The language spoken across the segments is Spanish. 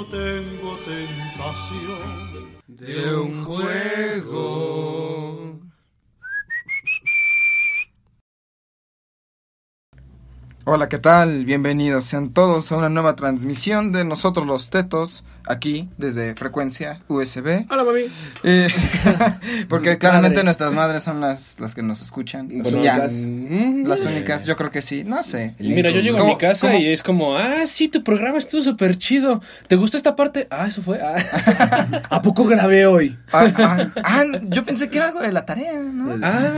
no tengo tentación. de un juego. Hola, ¿qué tal? Bienvenidos sean todos a una nueva transmisión de nosotros los tetos, aquí desde frecuencia USB. Hola, mami. Eh, porque claramente Madre. nuestras madres son las, las que nos escuchan. Las únicas. Las únicas, yo creo que sí, no sé. Mira, yo llego a ¿Cómo- mi casa cómo- y es como, ah, sí, tu programa estuvo súper chido. ¿Te gustó esta parte? Ah, eso fue. Ah, ¿A poco grabé hoy? Ah, ah, ah, yo pensé que era algo de la tarea, ¿no? ah.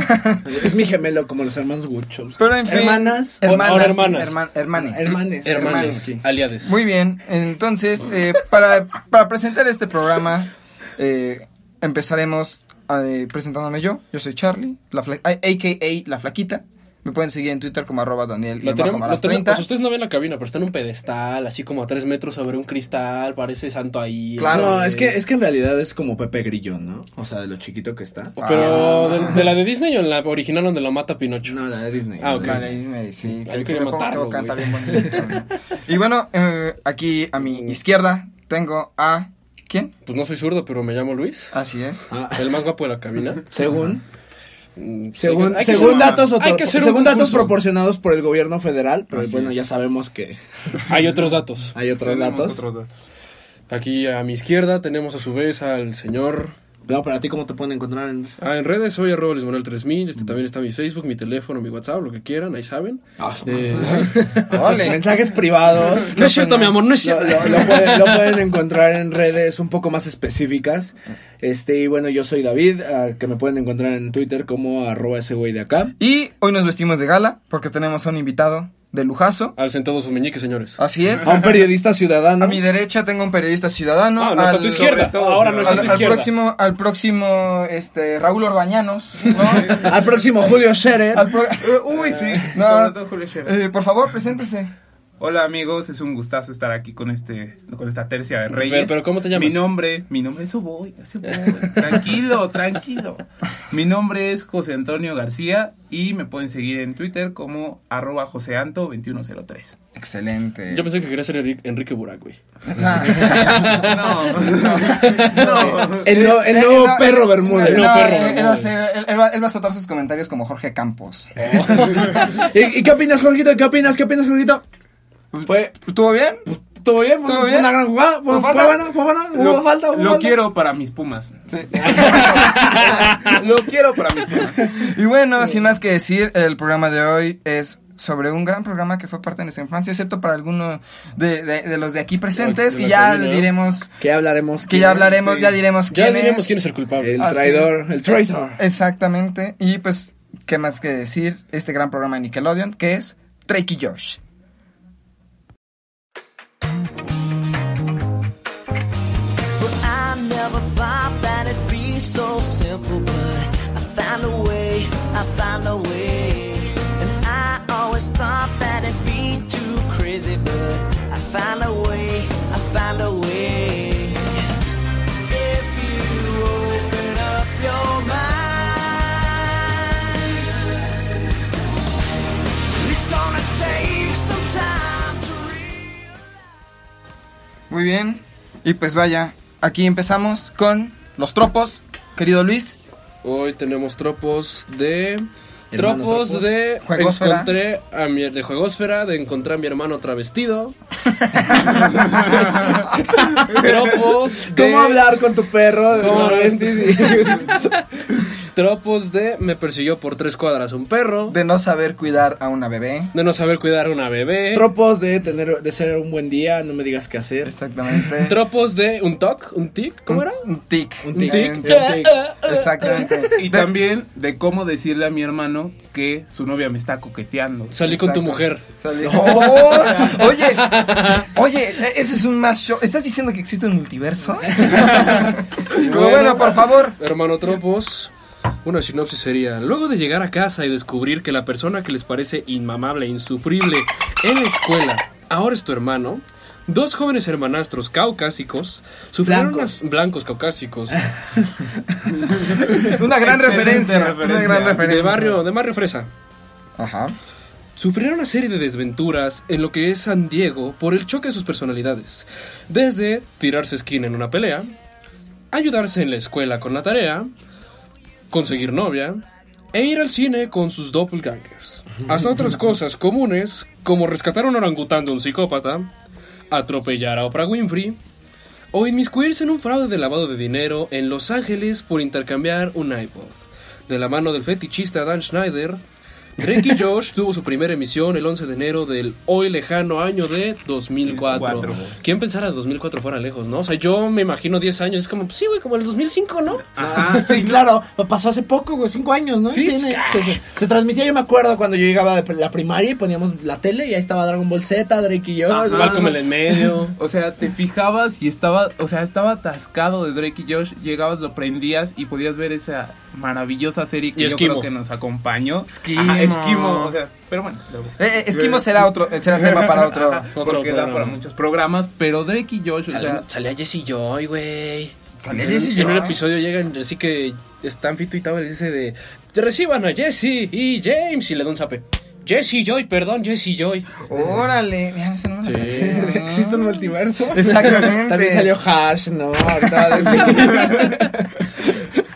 Es mi gemelo, como los hermanos Guchos. Pero en fin. Hermanas. Hermanas. Ahora hermanas. herma- hermanes. Hermanes. hermanos, sí. aliades. Muy bien, entonces, eh, para, para presentar este programa, eh, empezaremos eh, presentándome yo. Yo soy Charlie, la fla- a.k.a. La Flaquita. Me pueden seguir en Twitter como arroba Daniel Lo y tenemos, bajo lo malas tenemos- 30. pues ustedes no ven la cabina, pero está en un pedestal, así como a tres metros sobre un cristal, parece santo ahí. Claro. No, es que, es que en realidad es como Pepe Grillo, ¿no? O sea, de lo chiquito que está. Pero, ¿de, de la de Disney o en la original donde lo mata Pinocho? No, la de Disney. Ah, ok. La de Disney, sí. Ay, Que, quería que matarlo, canta bien bonito. y bueno, eh, aquí a mi izquierda tengo a... ¿Quién? Pues no soy zurdo, pero me llamo Luis. Así es. Ah, El más guapo de la cabina. según, Mm, según, según datos, según datos proporcionados por el gobierno federal, pero Así bueno, es. ya sabemos que Hay otros datos. hay otros Tenemos datos. otros datos. Aquí a mi izquierda tenemos a su vez al señor... No, para ti, ¿cómo te pueden encontrar en...? Ah, en redes soy arroba Manuel 3000, este también está mi Facebook, mi teléfono, mi WhatsApp, lo que quieran, ahí saben. Ah, Eh, Ole. Mensajes privados. no es cierto, mi amor, no es cierto. lo- lo pueden, lo pueden encontrar en redes un poco más específicas. Este, y bueno, yo soy David, que me pueden encontrar en Twitter como arroba ese güey de acá. Y hoy nos vestimos de gala porque tenemos a un invitado de lujazo. Alcen todos sus meñiques, señores. Así es. A un periodista ciudadano. A mi derecha tengo un periodista ciudadano. Ah, no está a tu izquierda. todo, Ahora no está a al, tu al izquierda. próximo, al próximo este, Raúl Orbañanos. ¿no? Al próximo Julio Scherer. Al pro- Uy, sí. No, Julio Scherer. eh, por favor, preséntese. Hola amigos, es un gustazo estar aquí con este con esta tercia de reyes. Pero- pero ¿cómo te llamas? Mi nombre, mi nombre, eso voy, eso voy. Tranquilo, tranquilo. Mi nombre es José Antonio García y me pueden seguir en Twitter como arroba joseanto2103. Excelente. Yo pensé que quería ser Enrique, Burak, güey. No, no. El, no- el Eh, nuevo no, perro eh, Bermúdez. El no, nuevo perro eh, él, va a ser- él- va, él va a soltar sus comentarios como Jorge Campos. ¿Y, y qué opinas, Jorgito? ¿Qué opinas? ¿Qué opinas, Jorgito? Fue. ¿Estuvo bien? ¿Todo bien? ¿Fue, ¿Todo fue bien? una gran jugada? ¿Fue, ¿Fue buena? ¿Fue buena? ¿Hubo Lo, falta? ¿Hubo lo falta? quiero para mis pumas. Sí. Lo quiero para mis pumas. Y bueno, sin más que decir, el programa de hoy es sobre un gran programa que fue parte de nuestra infancia, excepto para alguno de, de- de los de aquí presentes, que ya diremos, Que hablaremos. que ya hablaremos, Sí. ya diremos Ya quién diremos es. quién es el culpable. El Así traidor. El traitor. Exactamente. Y pues, ¿qué más que decir? Este gran programa de Nickelodeon, que es Drake y Josh. So simple. But I found a way, I found a way. And I always thought that it'd be too crazy. But I found a way, I found a way. If you open up your mind, it's gonna take some time to. Muy bien. Y pues vaya, aquí empezamos con los tropos. Querido Luis, Hoy tenemos tropos de... Tropos, tropos. de... Juegosfera. Encontré a mi... De Juegosfera, de encontrar a mi hermano travestido. tropos de... ¿Cómo hablar con tu perro? De ¿Cómo? travestis y- Tropos de... Me persiguió por tres cuadras un perro. de no saber cuidar a una bebé. De no saber cuidar a una bebé. Tropos de tener, de ser un buen día, no me digas qué hacer. Exactamente. Tropos de un toc, un tic, ¿cómo Un- era? Un tic. Un tic. tic. Un Un tic. Exactamente. Y De- también de cómo decirle a mi hermano que su novia me está coqueteando. Salí con tu mujer. Salí- ¡Oh! Oye, oye, ese es un más show. ¿Estás diciendo que existe un multiverso? Pero bueno, por favor. Hermano Tropos, una sinopsis sería, luego de llegar a casa y descubrir que la persona que les parece inmamable e insufrible en la escuela ahora es tu hermano, dos jóvenes hermanastros caucásicos sufrieron Blancos. unas blancos caucásicos Una gran referencia. referencia. Una gran referencia. de barrio de barrio fresa. Ajá. sufrirá una serie de desventuras en lo que es San Diego por el choque de sus personalidades. Desde tirarse esquina en una pelea, ayudarse en la escuela con la tarea, conseguir novia e ir al cine con sus doppelgangers. Hasta otras cosas comunes como rescatar a un orangután de un psicópata, atropellar a Oprah Winfrey o inmiscuirse en un fraude de lavado de dinero en Los Ángeles por intercambiar un iPod. De la mano del fetichista Dan Schneider, Drake y Josh tuvo su primera emisión el 11 de enero del hoy lejano año de 2004. Cuatro. ¿Quién pensara que 2004 fuera lejos, no? O sea, yo me imagino 10 años, es como, pues sí, güey, como el 2005, ¿no? Ah, sí, claro. Pasó hace poco, güey, cinco años, ¿no? Sí, Tiene- pues, se, se- se transmitía, yo me acuerdo cuando yo llegaba de la primaria y poníamos la tele y ahí estaba Dragon Ball Z, Drake y yo. Ajá. Malcolm en el medio. O sea, te fijabas y estaba, o sea, estaba atascado de Drake y Josh, llegabas, lo prendías y podías ver esa maravillosa serie que Y yo Esquimo. creo que nos acompañó. Esquimo. Ajá, Esquimo, o sea, pero bueno. Eh, eh, Esquimo será otro, será tema para otro. Ajá, Otro porque da para muchos programas, pero Drake y Josh, o Sale- sea, salía Jesse Joy, güey. Salía En- Jessie En un Joy. episodio llegan, así que están Fito y dice de reciban a Jesse y James y le da un zape. Jesse Joy, perdón, Jesse Joy. Órale, mira, ese no me lo Sí. ¿Existe un multiverso? Exactamente. También salió Hash, ¿no? Ahorita.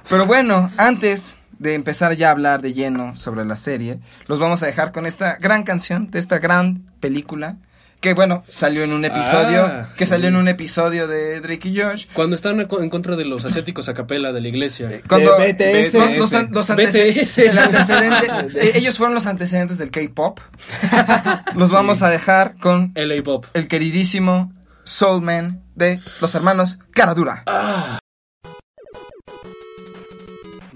Pero bueno, antes de empezar ya a hablar de lleno sobre la serie, los vamos a dejar con esta gran canción de esta gran película que bueno, salió en un episodio, Ah, que salió en un episodio de Drake y Josh. Cuando están en co- en contra de los asiáticos a capela de la iglesia. Cuando De BTS. los los el antecedente, eh, ellos fueron los antecedentes del K-pop. Los vamos a dejar con LA Pop. el queridísimo Soul Man de los hermanos Caradura.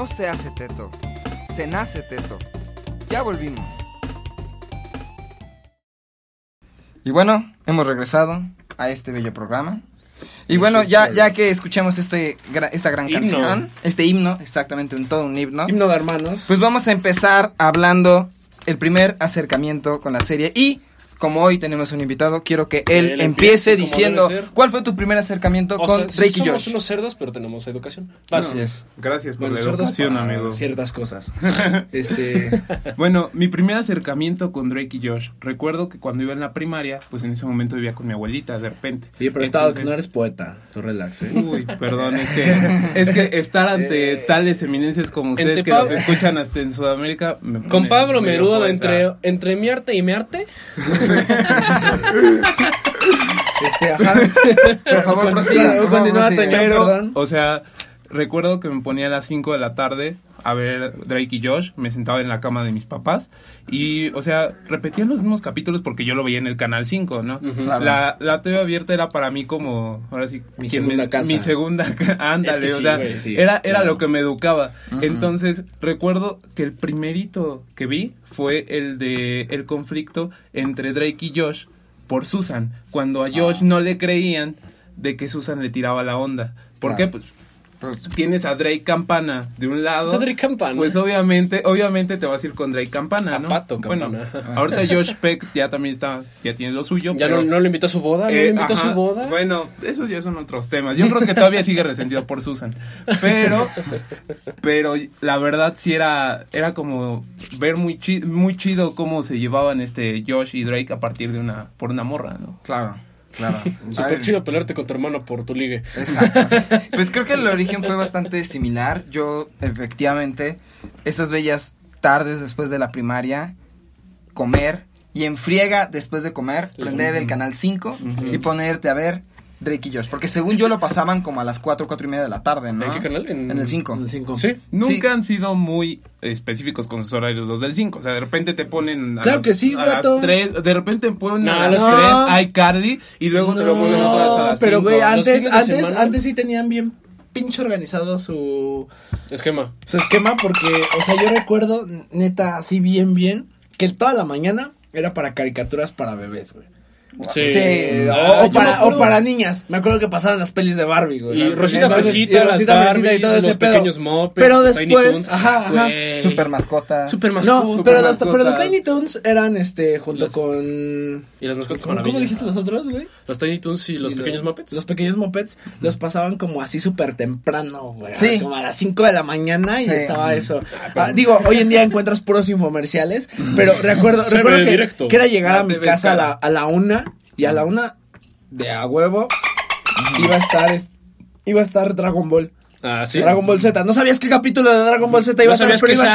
No se hace teto, se nace teto. Ya volvimos. Y bueno, hemos regresado a este bello programa. Y bueno, ya, ya que escuchamos este, esta gran Himno. canción, este himno, exactamente, un todo un himno, Himno de hermanos. pues vamos a empezar hablando el primer acercamiento con la serie. Y como hoy tenemos un invitado, quiero que él, Él empiece diciendo cuál fue tu primer acercamiento O con sea, Drake y somos Josh. unos cerdos, pero tenemos educación. Así es. Gracias por Bueno, la educación, amigo. ciertas cosas. este, Bueno, mi primer acercamiento con Drake y Josh. Recuerdo que cuando iba en la primaria, pues en ese momento vivía con mi abuelita, de repente. oye, pero Entonces- no eres poeta. Tú relax, ¿eh? Uy, perdón, es que, es que estar ante Eh, tales eminencias como ustedes entre que los Pablo- escuchan hasta en Sudamérica. me Con Pablo Merudo, entre, entre mi arte y mi arte. Este, ajá. Por favor, prosiga, por favor, continúa, prosiga. Toño, Pero, perdón. o sea, recuerdo que me ponía a las 5 de la tarde a ver Drake y Josh, me sentaba en la cama de mis papás y, o sea, repetían los mismos capítulos porque yo lo veía en el canal 5, ¿no? Claro. La, la TV abierta era para mí como, ahora sí, Mi segunda casa. Mi segunda, ándale, Es que o sea, güey, sí, era, era claro. lo que me educaba. Entonces, recuerdo que el primerito que vi fue el de el conflicto entre Drake y Josh por Susan, cuando a Josh Ah. no le creían de que Susan le tiraba la onda. ¿Por Claro. qué? Pues Pues, tienes a Drake Campana de un lado. A Drake Campana. Pues obviamente, obviamente te vas a ir con Drake Campana, A ¿no? Pato Bueno, Campana. ahorita Josh Peck ya también está, ya tiene lo suyo. Ya pero- no, no lo invitó a su boda, no eh, lo invitó a su boda. Bueno, esos ya son otros temas. Yo creo que todavía sigue resentido por Susan. Pero, pero la verdad sí era, era como ver muy, chi- muy chido cómo se llevaban este Josh y Drake a partir de una, por una morra, ¿no? claro, claro. Súper Ay, chido pelearte con tu hermano por tu ligue. Exacto. Pues creo que el origen fue bastante similar. Yo, efectivamente, esas bellas tardes después de la primaria, comer y en friega después de comer, prender el canal 5 Ujú. y ponerte a ver Drake y Josh. Porque según yo lo pasaban como a las 4, 4 y media de la tarde, ¿no? ¿En qué canal? En- el 5. El cinco. Sí. Nunca Sí. han sido muy específicos con sus horarios los del 5. O sea, de repente te ponen. A Claro las- que sí, a las vato. tres, De repente ponen No, a las 3 No. iCarly y luego te lo ponen otra vez a las pero güey, antes, antes, antes sí tenían bien pinche organizado su, Esquema. su esquema porque, o sea, yo recuerdo, neta, así bien, bien, que toda la mañana era para caricaturas para bebés, güey. Sí. Sí, Ah, o, para, o acuerdo. para niñas. Me acuerdo que pasaban las pelis de Barbie, güey. Y Rosita Entonces, Fresita, y Rosita Fresita y todo ese los pedo. pequeños Muppets, Pero los Tiny después, Toons. ajá, ajá. Güey. Super mascotas. Super No, mascotas. pero los, mascotas. pero los Tiny Toons eran este junto Los- con Y las mascotas ¿Cómo, dijiste los otros, güey? Los Tiny Toons y los Y pequeños Muppets. Los pequeños mopeds los pasaban como así súper temprano, güey. Sí. Como a las 5 de la mañana y Sí. estaba eso. Ah, digo, hoy en día encuentras puros infomerciales, pero recuerdo, recuerdo que, era llegar a mi casa a la, a la una y a la una de a huevo iba a estar es- iba a estar Dragon Ball. Ah, sí. Dragon Ball Z. No sabías qué capítulo de Dragon Ball Z no iba a estar, pero iba a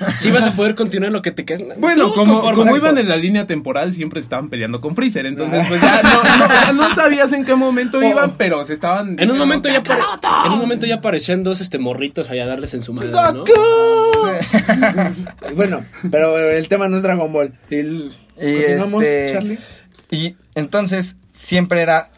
estar. si vas a poder continuar en lo que te quedas. Bueno, Tú, como, conforme- como iban en la línea temporal, siempre estaban peleando con Freezer. Entonces, pues ya no, no- ya no sabías en qué momento iban, pero se estaban. En un momento ya en un momento ya aparecían dos este morritos allá a darles en su madre, ¿no? ¡Goku! bueno, pero el tema no es Dragon Ball. El- Y Continuamos, este, Charlie. Y entonces siempre era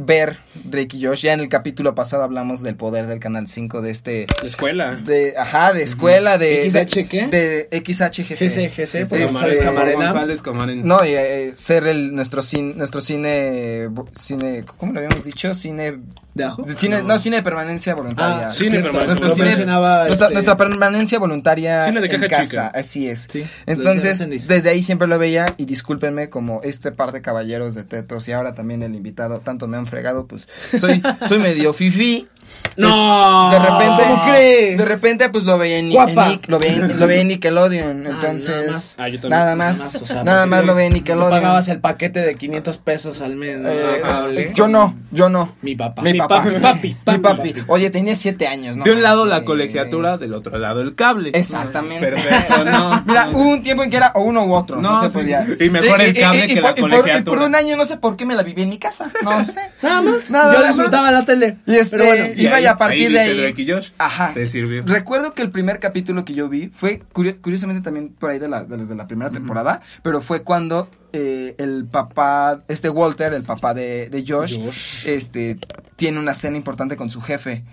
ver Drake y Josh. Ya en el capítulo pasado hablamos del poder del Canal 5 de este... La escuela. De, ajá, de escuela, de... ¿XH qué? De, de XHGC. GC, GC, por Este, González Camarena. González Camarena. No, y eh, ser el, nuestro, cine, nuestro cine, cine, ¿cómo lo habíamos dicho? Cine, ¿De ajo? cine no. cine de permanencia voluntaria. Ah, Cine cierto, permanente. Nuestro lo cine- mencionaba, nuestra, este, nuestra permanencia voluntaria Cine de en caja casa, chica. así es. Sí, Entonces, desde ahí siempre lo veía y discúlpenme como este par de caballeros de tetos y ahora también el invitado, tanto me han fregado, pues soy soy medio fifi. No. De repente, ¿Cómo crees? De repente pues lo veía en, en Nick- lo veía en, lo veía en Nickelodeon, Ah, entonces nada más. Ah, yo también. nada más, Nada más, o sea, nada porque más lo veía en Nickelodeon. pagabas el paquete de 500 pesos al mes. ¿no? Eh, Cable. yo no, yo no. Mi papá. Mi, Mi papá. papi, papi, Mi papi. papi. Oye, tenía siete años, ¿no? de un lado la colegiatura, del otro lado el cable. Exactamente. Perfecto, no. Mira, no. hubo un tiempo en que era o uno u otro. No, No, se sí. podía. Y mejor el cable que la por- y por, y por un año no sé por qué me la viví en mi casa. No sé. Nada más. Nada yo disfrutaba la tele. Y este, Y iba ahí- y a partir ahí de ahí. Drake y Josh. Ajá. Te sirvió. Recuerdo que el primer capítulo que yo vi fue curio- curiosamente también por ahí de la, de los de la primera temporada, pero fue cuando eh, el papá, este Walter, el papá de, de Josh, Josh. este tiene una cena importante con su jefe.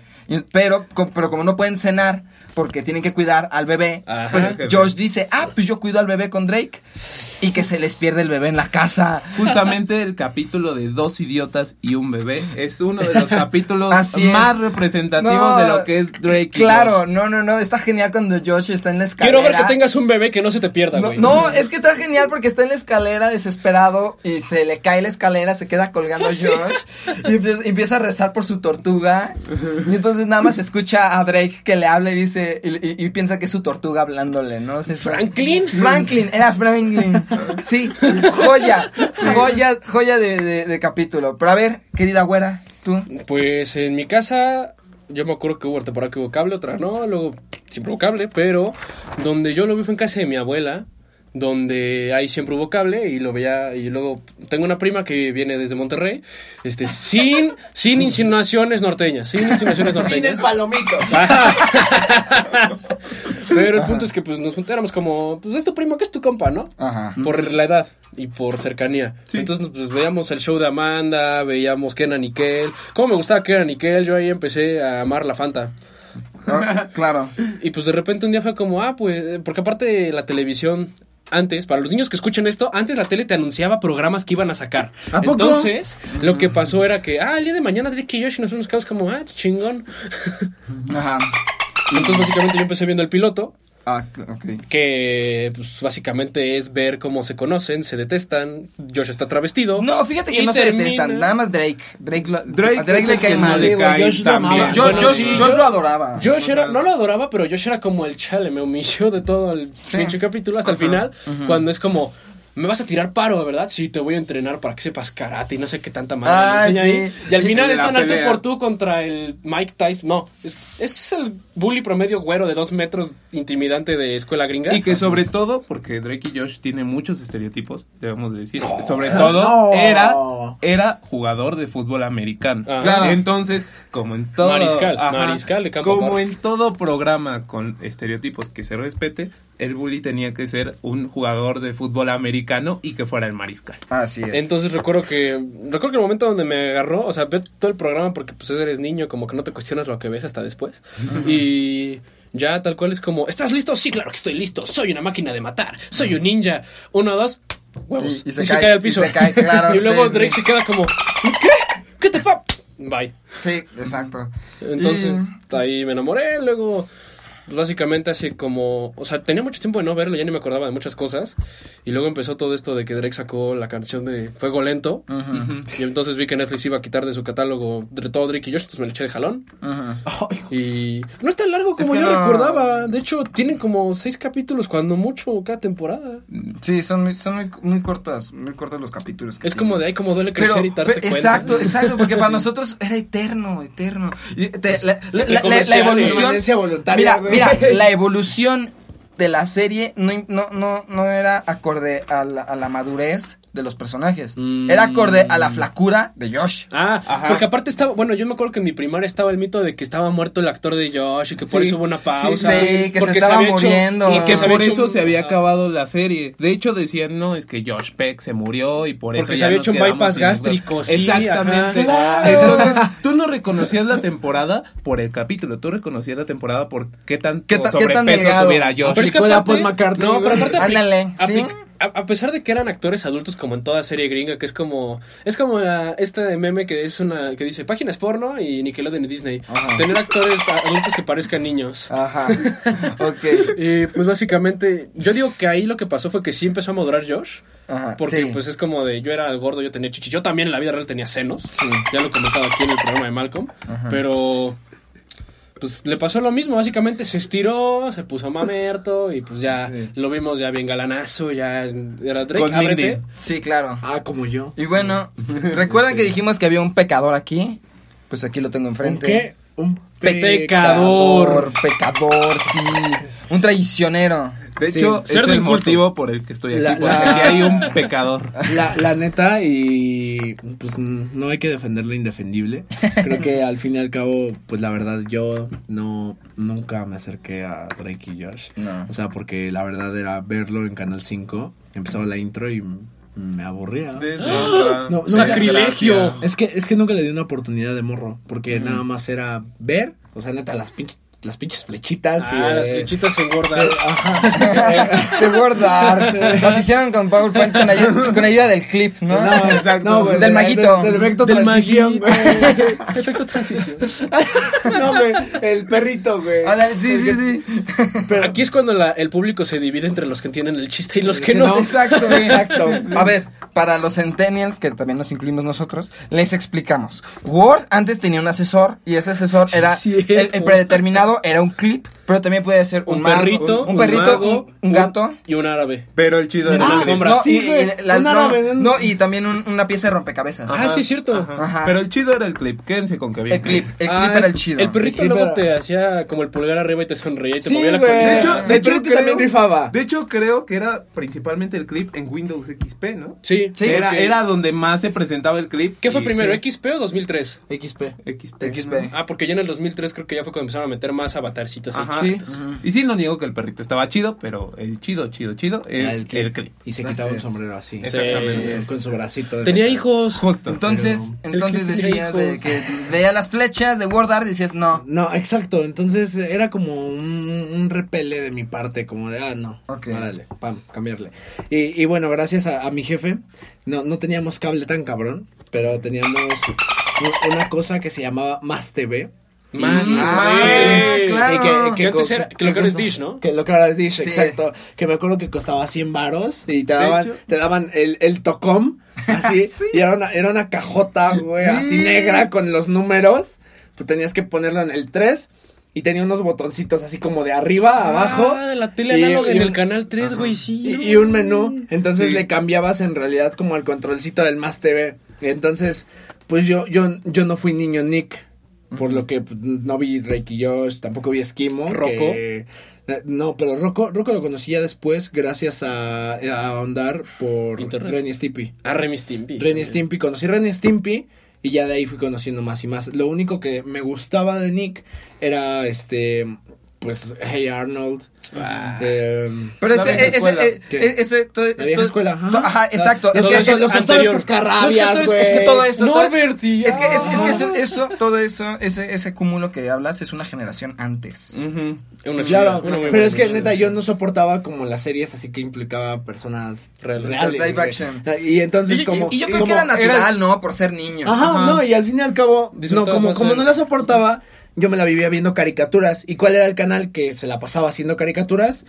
Pero, co- pero como no pueden cenar porque tienen que cuidar al bebé, Ajá. pues. Josh dice, ah, pues yo cuido al bebé con Drake. Y que se les pierde el bebé en la casa. Justamente el capítulo de Dos idiotas y un bebé es uno de los capítulos más representativos No, de lo que es Drake. Claro, no, no, no, está genial cuando Josh está en la escalera. Quiero ver que tengas un bebé que no se te pierda, No, güey. no, es que está genial porque está en la escalera desesperado y se le cae la escalera, se queda colgando a Josh y empieza, empieza a rezar por su tortuga y entonces nada más escucha a Drake que le habla y dice y, y- y piensa que es su tortuga hablándole, ¿no? Está- ¿Franklin? Franklin, era Franklin. Sí, joya, joya, joya de, de- de capítulo. Pero a ver, querida güera, tú. Pues en mi casa, yo me acuerdo que hubo una temporada que hubo cable, otra no, luego siempre hubo cable, pero donde yo lo vi fue en casa de mi abuela, donde ahí siempre hubo cable y lo veía, y luego tengo una prima que viene desde Monterrey, este, sin, sin insinuaciones norteñas, sin insinuaciones norteñas. palomito. Pero el punto es que pues nos juntáramos como, pues es tu primo, que es tu compa, ¿no? Ajá. Por la edad y por cercanía. Sí. Entonces, pues veíamos el show de Amanda, veíamos Kenan y Kel. ¿Cómo me gustaba Kenan y Kel? Yo ahí empecé a amar la Fanta. Ah, claro. Y pues de repente un día fue como, ah, pues, porque aparte la televisión. Antes, para los niños que escuchen esto, antes la tele te anunciaba programas que iban a sacar. ¿A poco? Entonces, lo que pasó era que, ah, el día de mañana Drake y Josh y nosotros nos quedamos como, ah, chingón. Ajá. Entonces, básicamente yo empecé viendo el piloto Ah, ok. que pues básicamente es ver cómo se conocen, se detestan, Josh está travestido. No, fíjate que no se detestan, nada más Drake. Drake, lo- Drake a Drake le cae que mal. le cae Josh lo también. Yo, Bueno, sí, yo- lo adoraba. Josh era, no lo adoraba, pero Josh era como el chale, me humilló de todo el Sí. pinche capítulo hasta el final, cuando es como, me vas a tirar paro, ¿verdad? Sí, te voy a entrenar para que sepas karate y no sé qué tanta madre Ah, le enseña sí. ahí. Y al final La es tan alto pelea. por tú contra el Mike Tyson. No, es, es el bully promedio güero de dos metros intimidante de escuela gringa. Y que sobre todo, porque Drake y Josh tiene muchos estereotipos, debemos de decir, sobre todo No. era, era jugador de fútbol americano. Ah. Claro. Entonces, como en todo Mariscal, mariscal de campo como corto. en todo programa con estereotipos que se respete, el bully tenía que ser un jugador de fútbol americano y que fuera el mariscal. Así es. Entonces recuerdo que recuerdo que el momento donde me agarró, o sea, ve todo el programa porque pues eres niño, como que no te cuestionas lo que ves hasta después. Y ya tal cual es como, ¿estás listo? Sí, claro que estoy listo. Soy una máquina de matar. Soy un ninja. Uno, dos, huevos. Y- y se cae- al piso. y se cae, claro, y luego sí, Drake sí. se queda como, ¿qué? ¿Qué te pa? Bye. Sí, exacto. Entonces, Y- ahí me enamoré, luego pues, básicamente así como, o sea, tenía mucho tiempo de no verlo, ya ni me acordaba de muchas cosas, y luego empezó todo esto de que Drake sacó la canción de Fuego Lento, y entonces vi que Netflix iba a quitar de su catálogo de todo Drake y Josh, entonces me lo eché de jalón, y no es tan largo como Es que yo no- recordaba, de hecho tienen como seis capítulos, cuando mucho cada temporada. Sí, son, muy, son muy, muy cortas, muy cortos los capítulos. que Es como de ahí como duele Pero, crecer y darte pero- cuenta. exacto, exacto, porque para nosotros era eterno, eterno. Y te- la, la- la- la- evolución, voluntaria, mira. Mira, la evolución de la serie no, no, no, no era acorde a la, a la madurez de los personajes. Mm. Era acorde a la flacura de Josh. Ah, Ajá. porque aparte estaba, bueno, yo me acuerdo que en mi primaria estaba el mito de que estaba muerto el actor de Josh y que por Sí. eso hubo una pausa. sí, que se estaba hecho- muriendo. y que se por hecho eso un- se había ah, acabado la serie. De hecho, decían, no, es que Josh Peck se murió y por eso Porque se ya había hecho un bypass gástrico, sí, Exactamente. ajá. Entonces, tú no reconocías la temporada por el capítulo, tú reconocías la temporada por qué tanto ¿Qué ta- qué sobrepeso tan tuviera Josh. Pero es que aparte, Paul McCartney, no, pero aparte Ándale, ¿sí? A, a pesar de que eran actores adultos como en toda serie gringa, que es como es como la, este meme que es una que dice páginas porno y Nickelodeon y Disney. Ajá. Tener actores adultos que parezcan niños. Ajá. ok. Y pues básicamente, yo digo que ahí lo que pasó fue que sí empezó a madurar Josh. Ajá. Porque sí. pues es como de yo era gordo, yo tenía chichi. Yo también en la vida real tenía senos. Sí. Ya lo he comentado aquí en el programa de Malcolm. Ajá. Pero pues le pasó lo mismo. Básicamente se estiró, se puso mamerto y pues ya Sí. lo vimos ya bien galanazo. Ya era Drake. Con ábrete. Mindy. Sí, claro. Ah, como yo. Y bueno, ¿recuerdan que dijimos que había un pecador aquí? Pues aquí lo tengo ¿Un enfrente. qué? Un Pecador. Pecador, sí. Un traicionero. De Sí, hecho, es el inculto. motivo por el que estoy aquí, La- porque la- aquí hay un pecador. La, la neta, y pues no hay que defender lo indefendible. Creo que al fin y al cabo, pues la verdad, yo no nunca me acerqué a Drake y Josh. No. O sea, porque la verdad era verlo en Canal 5, empezaba la intro y me aburría. De eso, ah, No, ¡Sacrilegio! Es que, es que nunca le di una oportunidad de morro, porque nada más era ver, o sea, neta, las pinches, las pinches flechitas. y, Ah, las flechitas engordan. eh, ajá. De Wordart. Las hicieron con PowerPoint con ayuda, con ayuda del clip, ¿no? No, exacto. No, güey, Del de- maguito. de- Del efecto Del transición, maguito. güey. Efecto transición. No, güey, el perrito, güey. Ándale, sí, sí, sí. Aquí es cuando la- el público se divide entre los que entienden el chiste y los que no. no. Exacto. Exacto. A ver, para los centennials, que también nos incluimos nosotros, les explicamos. Word antes tenía un asesor y ese asesor Sí, era el predeterminado era un clip, pero también puede ser un, Un mago, perrito, un, perrito, mago, un, un gato. y un árabe. Pero el chido era el clip. alfombra. No, Sí, y, y güey, la- un no, árabe, no, y también un- una pieza de rompecabezas. Ah, sí, es cierto. Ajá. Ajá. Pero el chido era el clip. Quédense con que había El clip, el Ah, clip era el chido. El perrito El luego era- te hacía como el pulgar arriba y te sonreía y te Sí, movía la colita. De hecho, El de hecho perrito también rifaba. De hecho, creo que era principalmente el clip en Windows XP, ¿no? Sí, Sí, era, era donde más se presentaba el clip. ¿Qué fue primero, sí, XP o 2003? XP. XP. XP. Ah, porque ya en el 2003 creo que ya fue cuando empezaron a meter más avatarcitos ahí Ajá. Y sí, no niego que el perrito estaba chido, pero el chido, chido, chido es Ah, el clip. Y se quitaba un es. sombrero así. Exactamente. Con su- Con su bracito. de Tenía metal. hijos. Justo. Entonces, Pero- entonces decías de que veía las flechas de Word Art y decías, no. No, exacto. Entonces era como un, un repele de mi parte, como de, ah, no. Ok. Órale, pam, cambiarle. Y, y bueno, gracias a, a mi jefe, no, no teníamos cable tan cabrón, pero teníamos una cosa que se llamaba Más TV. Más. Ah, TV. claro. Que, Que antes co- era- que lo que ahora es Dish, ¿no? Que lo que ahora es Dish, Sí. exacto. Que me acuerdo que costaba 100 varos y te daban, te daban el, el tocom, así, y era una, era una cajota, güey, así negra con los números. Tú tenías que ponerlo en el 3 y tenía unos botoncitos así como de arriba a abajo. Ah, de la tele Y- análoga y en un- el canal 3, güey, sí. Y, y un menú, entonces Sí. le cambiabas en realidad como al controlcito del Más TV. Entonces, pues yo, yo, yo no fui niño Nick, por lo que pues, no vi Reiki Josh, tampoco vi Esquimo. ¿Rocco? que- eh, no, pero Rocco, Rocco lo conocí ya después gracias a, a ahondar por Internet. Ren y Stimpy. Ah, Remy Stimpy. Ren y Stimpy, conocí Ren y Stimpy y ya de ahí fui conociendo más y más. Lo único que me gustaba de Nick era este, pues, Hey Arnold. Ah. em, Pero ese, ese, escuela. ese, todo- La vieja todo- escuela, ajá. to- Ajá, exacto. Los Es que, los castores cascarrabias, Los es que todo eso. Norbert y... Es que, es, es que eso, eso, todo eso, ese, ese cúmulo que hablas es una generación antes. Una Claro, una pero es que neta yo no soportaba como las series así que implicaba personas Reales. Y entonces Y, como y yo creo como que era natural, era- ¿no? Por ser niño. Ajá, Ajá. no, y al fin y al cabo, no, como, como no la soportaba, yo me la vivía viendo caricaturas. ¿Y cuál era el canal que se la pasaba haciendo caricaturas?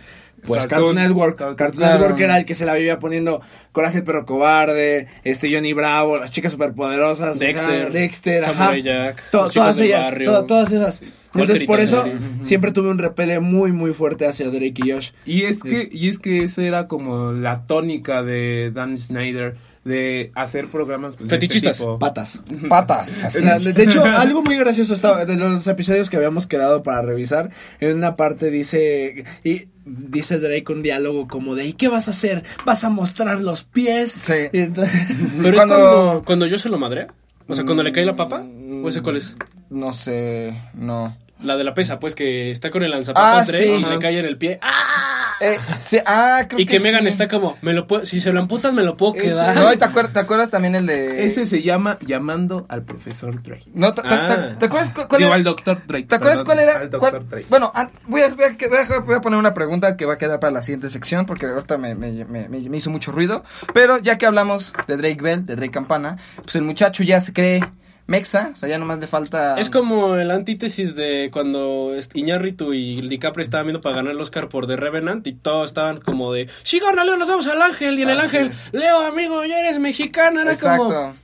Pues Cartoon, Cartoon- Network. Cartoon- Cartoon claro. Network era el que se la vivía poniendo Coraje el perro cobarde, este Johnny Bravo, las chicas superpoderosas, o sea, Dexter, Dexter, ajá. Samurai Jack, To- todas ellas, to- todas esas. Entonces por eso siempre tuve un repele muy muy fuerte hacia Drake y Josh. Y es que, y es que esa era como la tónica de Dan Schneider de hacer programas pues, de este Fetichistas. tipo. Patas. Patas. así. De hecho, algo muy gracioso estaba de los episodios que habíamos quedado para revisar. En una parte dice y dice Drake un diálogo como de ¿y qué vas a hacer? ¿Vas a mostrar los pies? Sí. Entonces- Pero Cuando- es cuando, cuando yo se lo madrea. O sea, cuando le cae la papa. ¿O ese cuál es? No sé, no. La de la pesa, pues que está con el lanzapapas Ah, Drake sí. y le cae en el pie. ¡Ah! Eh, sí, ah, creo Y que, que Megan sí. está como, me lo puedo, si se lo amputan me lo puedo Ese- quedar. No, ¿y te, acuer- te acuerdas también el de... Ese se llama Llamando al Profesor Drake. No, te, Ah. te- ¿te acuerdas cu- cuál Digo, era? al Dr. Drake. ¿Te acuerdas perdón, cuál era? Al Dr. cuál- Drake. Bueno, voy a, voy, a, voy a- voy a poner una pregunta que va a quedar para la siguiente sección porque ahorita me, me- me- me- me hizo mucho ruido. Pero ya que hablamos de Drake Bell, de Drake Campana, pues el muchacho ya se cree mexa, o sea, ya nomás le falta... Es como el antítesis de cuando Iñárritu y DiCaprio estaban viendo para ganar el Oscar por The Revenant y todos estaban como de, sí, gana Leo, nos vamos al ángel. Y en el ángel, es. Leo, amigo, ya eres mexicano. Era Exacto. como,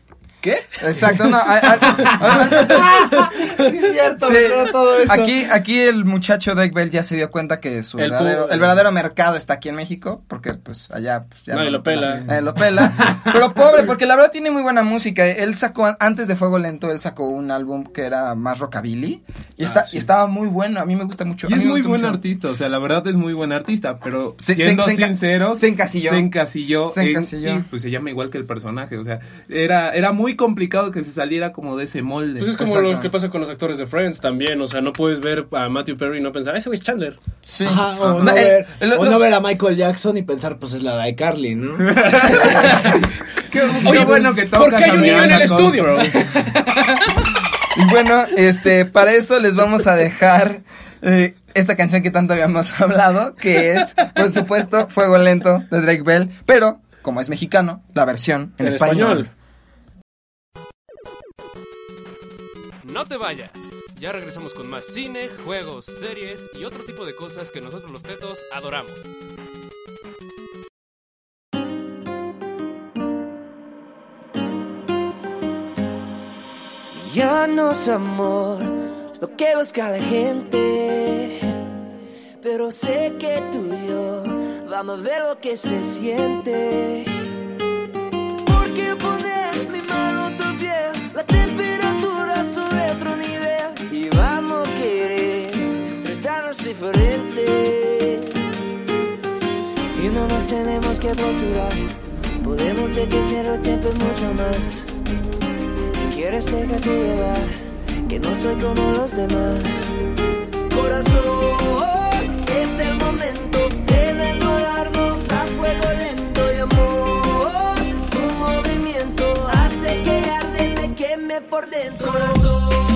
¿qué? Exacto, no. es cierto, Sí. todo eso. Aquí, aquí el muchacho Drake Bell ya se dio cuenta que su El verdadero, el verdadero mercado está aquí en México, porque pues allá pues, ya Nadie no lo pela. Nadie lo pela. Pero pobre, porque la verdad tiene muy buena música. Él sacó, antes de Fuego Lento, él sacó un álbum que era más rockabilly. Y, está, sí. y estaba muy bueno, a mí me gusta mucho. Y es muy buen mucho. artista, o sea, la verdad es muy buen artista, pero Se- siendo se- sinceros, se encasilló. Se encasilló. Se en- encasilló. y, pues se llama igual que el personaje, o sea, era, era muy muy complicado que se saliera como de ese molde. Pues es como lo que pasa con los actores de Friends también. O sea, no puedes ver a Matthew Perry y no pensar, ese güey es Chandler. Sí. Ajá, o, No, ver, el- o los- no ver a Michael Jackson y pensar, pues es la de Carly, ¿no? Qué Oye, bueno que ¿por qué hay un niño en el estudio? Cosgrove. Y bueno, este, para eso les vamos a dejar eh, esta canción que tanto habíamos hablado, que es, por supuesto, Fuego Lento de Drake Bell, pero como es mexicano, la versión en, En español. No te vayas. Ya regresamos con más cine, juegos, series y otro tipo de cosas que nosotros los tetos adoramos. Ya no es amor lo que busca la gente. Pero sé que tú y yo vamos a ver lo que se siente. Y no nos tenemos que apresurar. Podemos detener el tiempo y mucho más. Si quieres déjate llevar, que no soy como los demás. Corazón, es el momento de enamorarnos a fuego lento y amor. Tu movimiento hace que arde me queme por dentro. Corazón,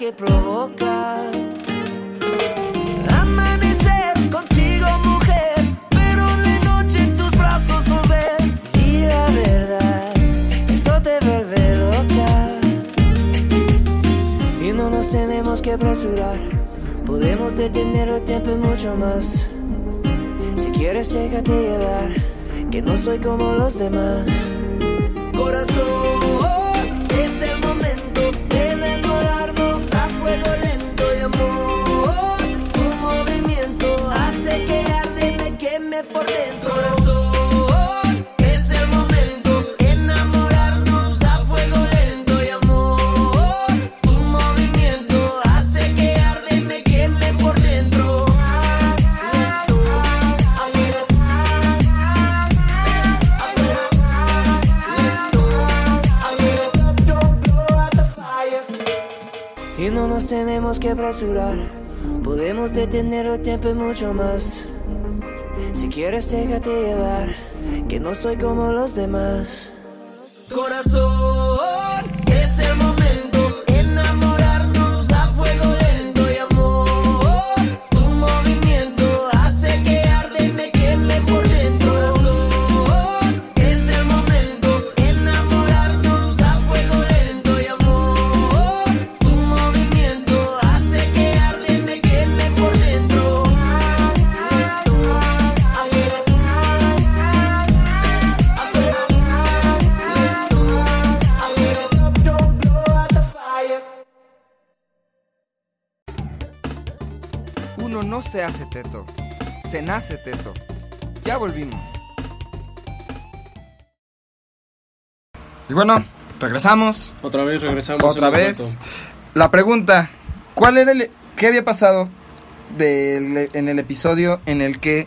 que provocan. Amanecer contigo, mujer, pero la noche en tus brazos volver. Y la verdad, eso te vuelve loca. Y no nos tenemos que apresurar, podemos detener el tiempo y mucho más. Si quieres, déjate llevar, que no soy como los demás. Podemos detener el tiempo y mucho más. Si quieres, déjate llevar. Que no soy como los demás. Corazón, hace teto, se nace teto. Ya volvimos. Y bueno, regresamos. Otra vez regresamos. Otra vez. La pregunta, ¿cuál era el qué había pasado del- en el episodio en el que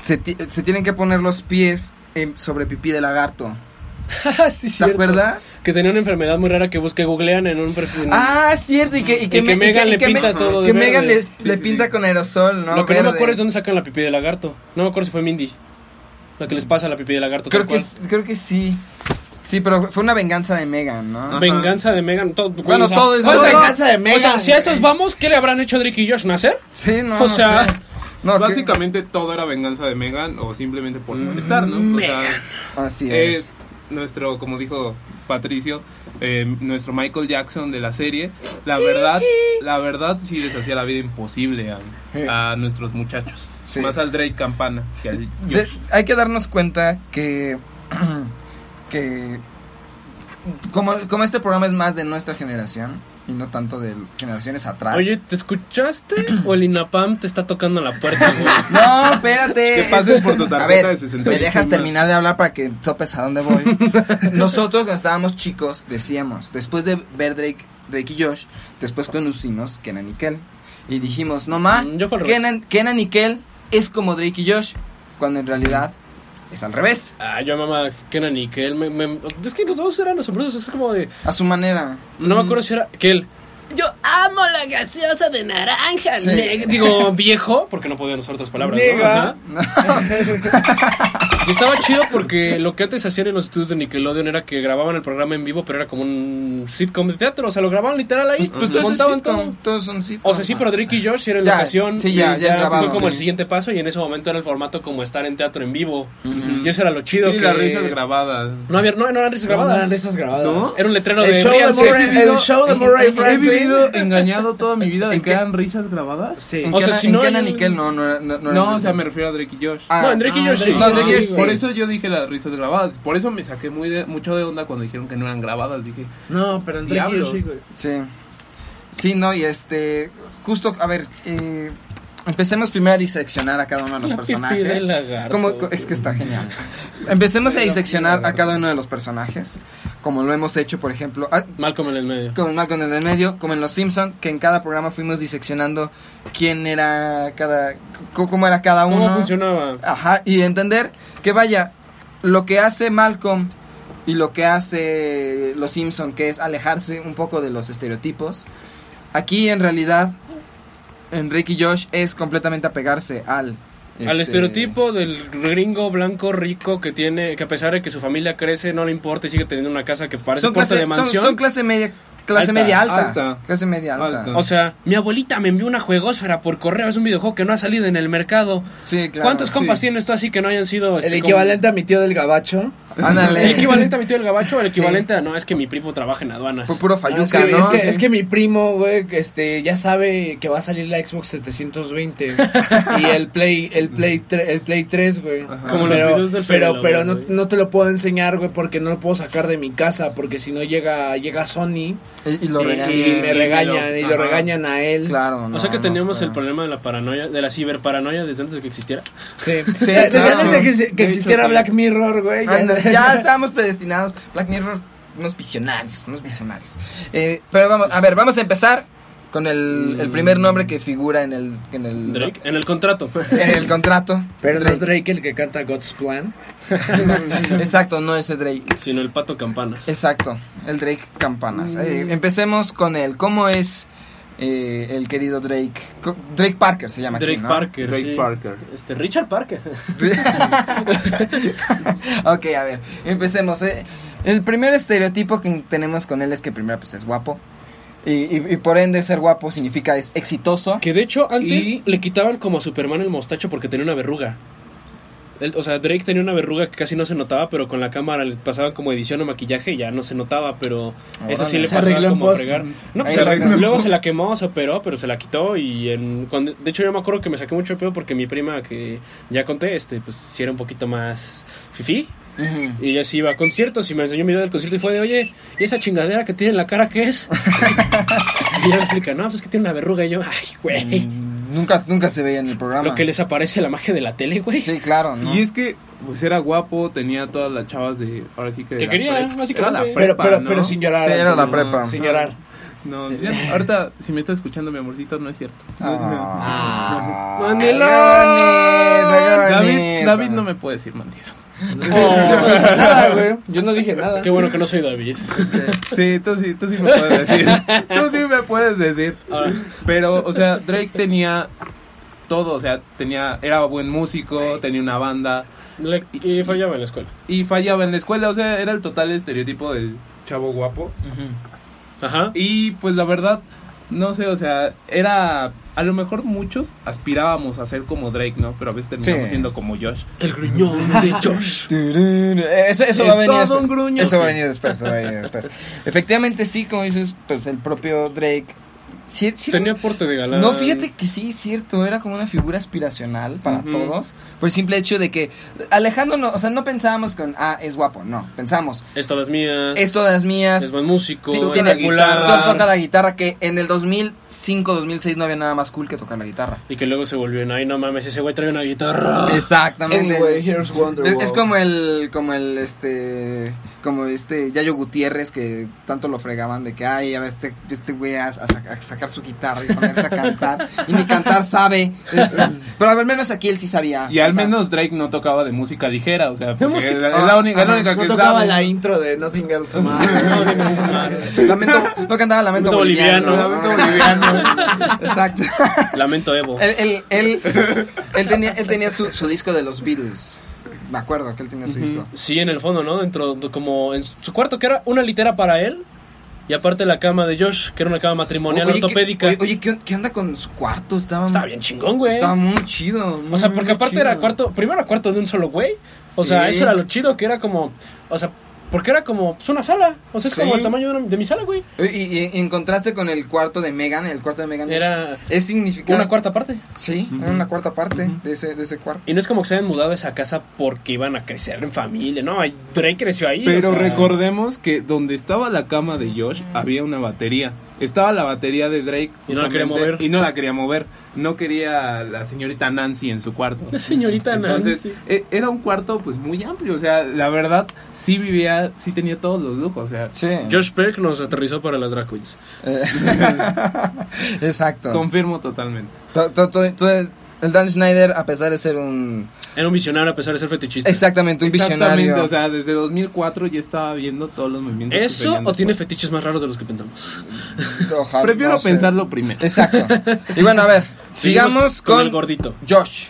se, ti- se tienen que poner los pies en- sobre pipí de lagarto? sí, ¿Te cierto. acuerdas? Que tenía una enfermedad muy rara que busque googlean en un perfil. Ah, cierto, y que, y que, Y que me- Megan y le que pinta me- todo de Que Megan verde. les- le pinta con aerosol, ¿no? Lo que no me Verde. acuerdo es dónde sacan la pipí de lagarto. No me acuerdo si fue Mindy. La que les pasa la pipí de lagarto. Creo que, creo que sí. Sí, pero fue una venganza de Megan, ¿no? Ajá. Venganza de Megan. Todo, Bueno, o sea, todo es- o sea, todo es venganza de O sea, Megan, si a esos vamos, ¿qué le habrán hecho Drake y Josh nacer? Sí, no. O no sea- sé. No, que- Básicamente todo era venganza de Megan o simplemente por molestar, ¿no? O sea, Así eh, es. Nuestro, como dijo Patricio, eh, nuestro Michael Jackson de la serie, la verdad, la verdad sí les hacía la vida imposible a, a nuestros muchachos. Sí. Más al Drake Campana que al De- hay que darnos cuenta que que como, como este programa es más de nuestra generación y no tanto de generaciones atrás. Oye, ¿te escuchaste? ¿O el INAPAM te está tocando la puerta, güey? No, espérate. Que pases por tu A tarjeta ver, de 68 me dejas más. terminar de hablar para que topes a dónde voy. Nosotros cuando estábamos chicos decíamos, después de ver Drake, Drake y Josh, después conocimos Kenan y Kel. Y dijimos, no ma, Mm. Kenan, Kenan y Kel es como Drake y Josh, cuando en realidad es al revés, Ah, yo mamá Kenan y Kel. Me, me- es que los dos eran asombrosos. Es como de. a su manera. No me acuerdo si era Kel. Yo amo la gaseosa de naranja. Sí. Digo, viejo, porque no podían usar otras palabras. ¿no? Y estaba chido porque lo que antes hacían en los estudios de Nickelodeon era que grababan el programa en vivo, pero era como un sitcom de teatro. O sea, lo grababan literal ahí. Pues Pues todos, son montaban sitcom, todo. todos son sitcoms. O sea, sí, pero Drake y Josh era en Ya, locación. sí, ya, y ya es grabado, Fue como el sí. siguiente paso y en ese momento era el formato como estar en teatro en vivo. Ujú. Y eso era lo chido. Sí, que... las risas grabadas. No, había, no, no eran risas No, no grabadas. eran risas grabadas. ¿No? Era un letrero El de show de. Murray- el show de Murray He Franklin. vivido engañado toda mi vida de ¿En que eran risas grabadas. Sí. En O sea, si en no Kenan hay- y Kel no, no, no, o sea, me refiero a Drake y Josh. No, en Drake y Josh sí. No, en Drake y Josh sí. Por eso yo dije las risas grabadas. Por eso me saqué muy de, mucho de onda cuando dijeron que no eran grabadas. Dije, No, pero en Drake y Diablo. Josh sí, güey. Sí. Sí, no, y este. Justo, a ver. Eh, empecemos primero a diseccionar a cada uno de los personajes. Como- es que está genial. Empecemos a diseccionar a cada uno de los personajes. Como lo hemos hecho, por ejemplo. a- Malcolm en el medio. como en Malcolm en el medio, como en Los Simpson, que en cada programa fuimos diseccionando quién era cada, cómo era cada uno. ¿Cómo funcionaba? Ajá, y entender que vaya, lo que hace Malcolm y lo que hace Los Simpson, que es alejarse un poco de los estereotipos, aquí en realidad, en Rick y Josh es completamente apegarse al... Al este, estereotipo del gringo blanco rico que tiene, que a pesar de que su familia crece, no le importa y sigue teniendo una casa que parece clase, de son, mansión. son clase media, clase Alta, media alta, alta. clase media alta. Alta. O sea, mi abuelita me envió una juegosfera por correo, es un videojuego que no ha salido en el mercado. Sí, claro. ¿Cuántos compas sí. tienes tú así que no hayan sido El este, equivalente a mi tío del gabacho. Ándale. el equivalente a mi tío el gabacho, el Sí. equivalente a no, es que mi primo trabaja en aduanas. Pu- puro Ah, falluca, es, que, ¿no? es, que, Sí. es que mi primo, güey, este, ya sabe que va a salir la Xbox 720 y el Play, el Play, tre- el Play 3, güey. Como los pero, videos del pero, pero Lobo, no, no te lo puedo enseñar, güey, porque no lo puedo sacar de mi casa, porque si no llega, llega Sony Y, y lo regañan. y me Y regañan, lo- y lo ajá. regañan a él. Claro, no, o sea que no teníamos el problema de la paranoia, de la ciberparanoia desde antes de que existiera. Sí. Sí, Desde claro. antes de que, existiera. Black Mirror, güey. ya estábamos predestinados. Black Mirror, unos visionarios, unos visionarios. Eh, pero vamos, a ver, vamos a empezar con el, el primer nombre que figura en el, en el, Drake, en el contrato. en el contrato. Pero no Drake. Drake el que canta God's Plan. Exacto, no ese Drake. sino el pato campanas. Exacto, el Drake Campanas. Eh, empecemos con él. ¿Cómo es eh, el querido Drake? Drake Parker se llama aquí, Drake ¿no? Parker. Drake sí. Parker. Este, Richard Parker. ok, a ver, empecemos. eh. El primer estereotipo que tenemos con él es que primero pues es guapo. Y, y- y por ende ser guapo significa es exitoso. Que de hecho antes Y- le quitaban como a Superman el mostacho porque tenía una verruga. O sea, Drake tenía una verruga que casi no se notaba, pero con la cámara le pasaban como edición o maquillaje y ya no se notaba, pero eso sí le pasaba como a fregar. No, pues se la- luego se la quemó, se operó, pero se la quitó y en, cuando, de hecho yo me acuerdo que me saqué mucho de pedo porque mi prima que ya conté, este, pues sí era un poquito más fifí Y ella sí iba a conciertos y me enseñó un video del concierto y fue de, oye, ¿y esa chingadera que tiene en la cara qué es? y ella me explica, no, pues es que tiene una verruga y yo, ay, güey. Mm, Nunca, nunca se veía en el programa. Lo que les aparece la magia de la tele, güey. Sí, claro, ¿no? Y es que, pues era guapo, tenía todas las chavas de. Ahora sí que. Que quería, básicamente. Era la Pero, prepa, pero, ¿no? pero sin llorar. Sí, era la prepa. Sin llorar. No, ya- ahorita, si me está escuchando mi amorcito, no es cierto. Ah. Qué David. David no me puede decir mentira. Nada, güey. Yo no dije nada. Qué bueno que no soy David. Sí, tú sí, tú sí me puedes decir. Tú sí me puedes decir. Pero, o sea, Drake tenía todo, o sea, tenía, era buen músico, tenía una banda le- y fallaba en la escuela. y fallaba en la escuela, o sea, era el total estereotipo del chavo guapo. Ajá. Y pues la verdad, no sé, o sea, era, a lo mejor muchos aspirábamos a ser como Drake, ¿no? Pero a veces terminamos Sí. siendo como Josh. El gruñón de Josh. Eso, eso va a Es venir todo un gruño. Eso va a venir después, eso va a venir después. Efectivamente, sí, como dices, pues el propio Drake sí- sí- Tenía porte de galán. No, fíjate que sí, es cierto, era como una figura aspiracional para Ujú. todos, por el simple hecho de que alejándonos, o sea, no pensábamos con, ah, es guapo, no, pensamos, Es todas mías. es todas Es mías, buen músico. Tiene- es to- toca la guitarra, que en el 2005, 2006 no había nada más cool que tocar la guitarra. Y que luego se volvió en, ay, no mames, ese güey trae una guitarra. Exactamente. Anyway, here's. Es, es como el, como el, este, como este Yayo Gutiérrez que tanto lo fregaban de que, ay, a ver, este, este güey a, a saca- a sacar su guitarra y ponerse a cantar. y ni cantar sabe. Es- pero al menos aquí él sí sabía. Y al cantar. menos Drake no tocaba de música ligera, o sea, porque música- es la única, es la única No que tocaba sabe. la intro de Nothing Else Matters. Lamento, no cantaba Lamento Lamento Boliviano. boliviano. Lamento Boliviano. Exacto. Lamento Evo. él, él, él, él tenía, él tenía su, su disco de los Beatles. Me acuerdo que él tenía su disco. Sí, en el fondo, ¿no? Dentro, de- como en su cuarto, que era una litera para él. Y aparte la cama de Josh, que era una cama matrimonial Oye, ¿qué- ortopédica. Oye, oye, ¿qué, qué onda con su cuarto? Estaba, Estaba bien chingón, güey. Estaba muy chido. muy, O sea, porque aparte chido. era cuarto, primero era cuarto de un solo güey. O Sí. sea, eso era lo chido, que era como, o sea, porque era como pues, una sala. O sea, es Sí. como el tamaño de, una- de mi sala, güey. Y, y- y en contraste con el cuarto de Megan, el cuarto de Megan Era es, es significante. Una cuarta parte. Sí, era una cuarta parte de, ese, de ese cuarto. Y no es como que se hayan mudado a esa casa porque iban a crecer en familia, ¿no? Drake creció ahí. Pero o sea, recordemos que donde estaba la cama de Josh había una batería. Estaba la batería de Drake. Y no la quería mover. Y no la quería mover. No quería la señorita Nancy en su cuarto. La señorita Entonces, Nancy. e- era un cuarto pues muy amplio. O sea, la verdad, sí vivía, sí tenía todos los lujos. O sea, Sí. Josh Peck nos aterrizó para las drag queens. Eh, Exacto. confirmo totalmente. To- to- to- to- el Dan Schneider, a pesar de ser un... Era un visionario a pesar de ser fetichista. Exactamente, un Exactamente, visionario. o sea, desde 2004 ya estaba viendo todos los movimientos. ¿Eso o tiene fetiches más raros de los que pensamos? Ojalá, Prefiero no sé. pensarlo primero. Exacto. Y bueno, a ver, sigamos con, el gordito. Josh.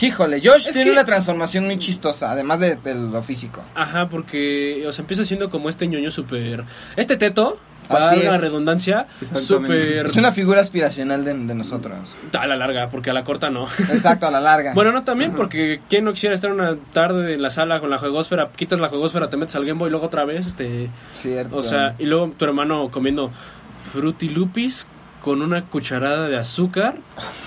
Híjole, Josh Es tiene que- una transformación muy chistosa, además de, de lo físico. Ajá, porque, o sea, empieza siendo como este ñoño súper... Este teto, Así para dar una es. redundancia, súper... Es una figura aspiracional de, de nosotros. A la larga, porque a la corta no. Exacto, a la larga. Bueno, no también, porque ¿quién no quisiera estar una tarde en la sala con la juegosfera? Quitas la juegosfera, te metes al Game Boy y luego otra vez, este... Cierto. O sea, y luego tu hermano comiendo Fruity Lupis con una cucharada de azúcar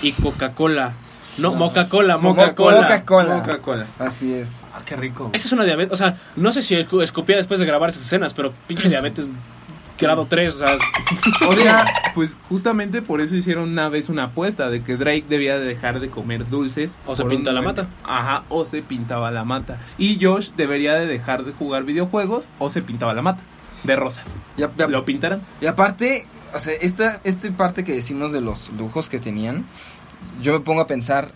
y Coca-Cola. No, Moca-Cola, Mo- Moca-Cola. Coca-Cola. Coca-Cola. Así es. Ah, qué rico. Esa es una diabetes, o sea, no sé si escu- escupía después de grabar esas escenas, pero pinche diabetes grado 3, o sea, Oiga, pues justamente por eso hicieron una vez una apuesta de que Drake debía de dejar de comer dulces. O se pinta un la mata. Ajá, o se pintaba la mata. Y Josh debería de dejar de jugar videojuegos o se pintaba la mata. De rosa. Y, a- y a- ¿Lo pintarán? y aparte, o sea, esta, esta parte que decimos de los lujos que tenían, yo me pongo a pensar,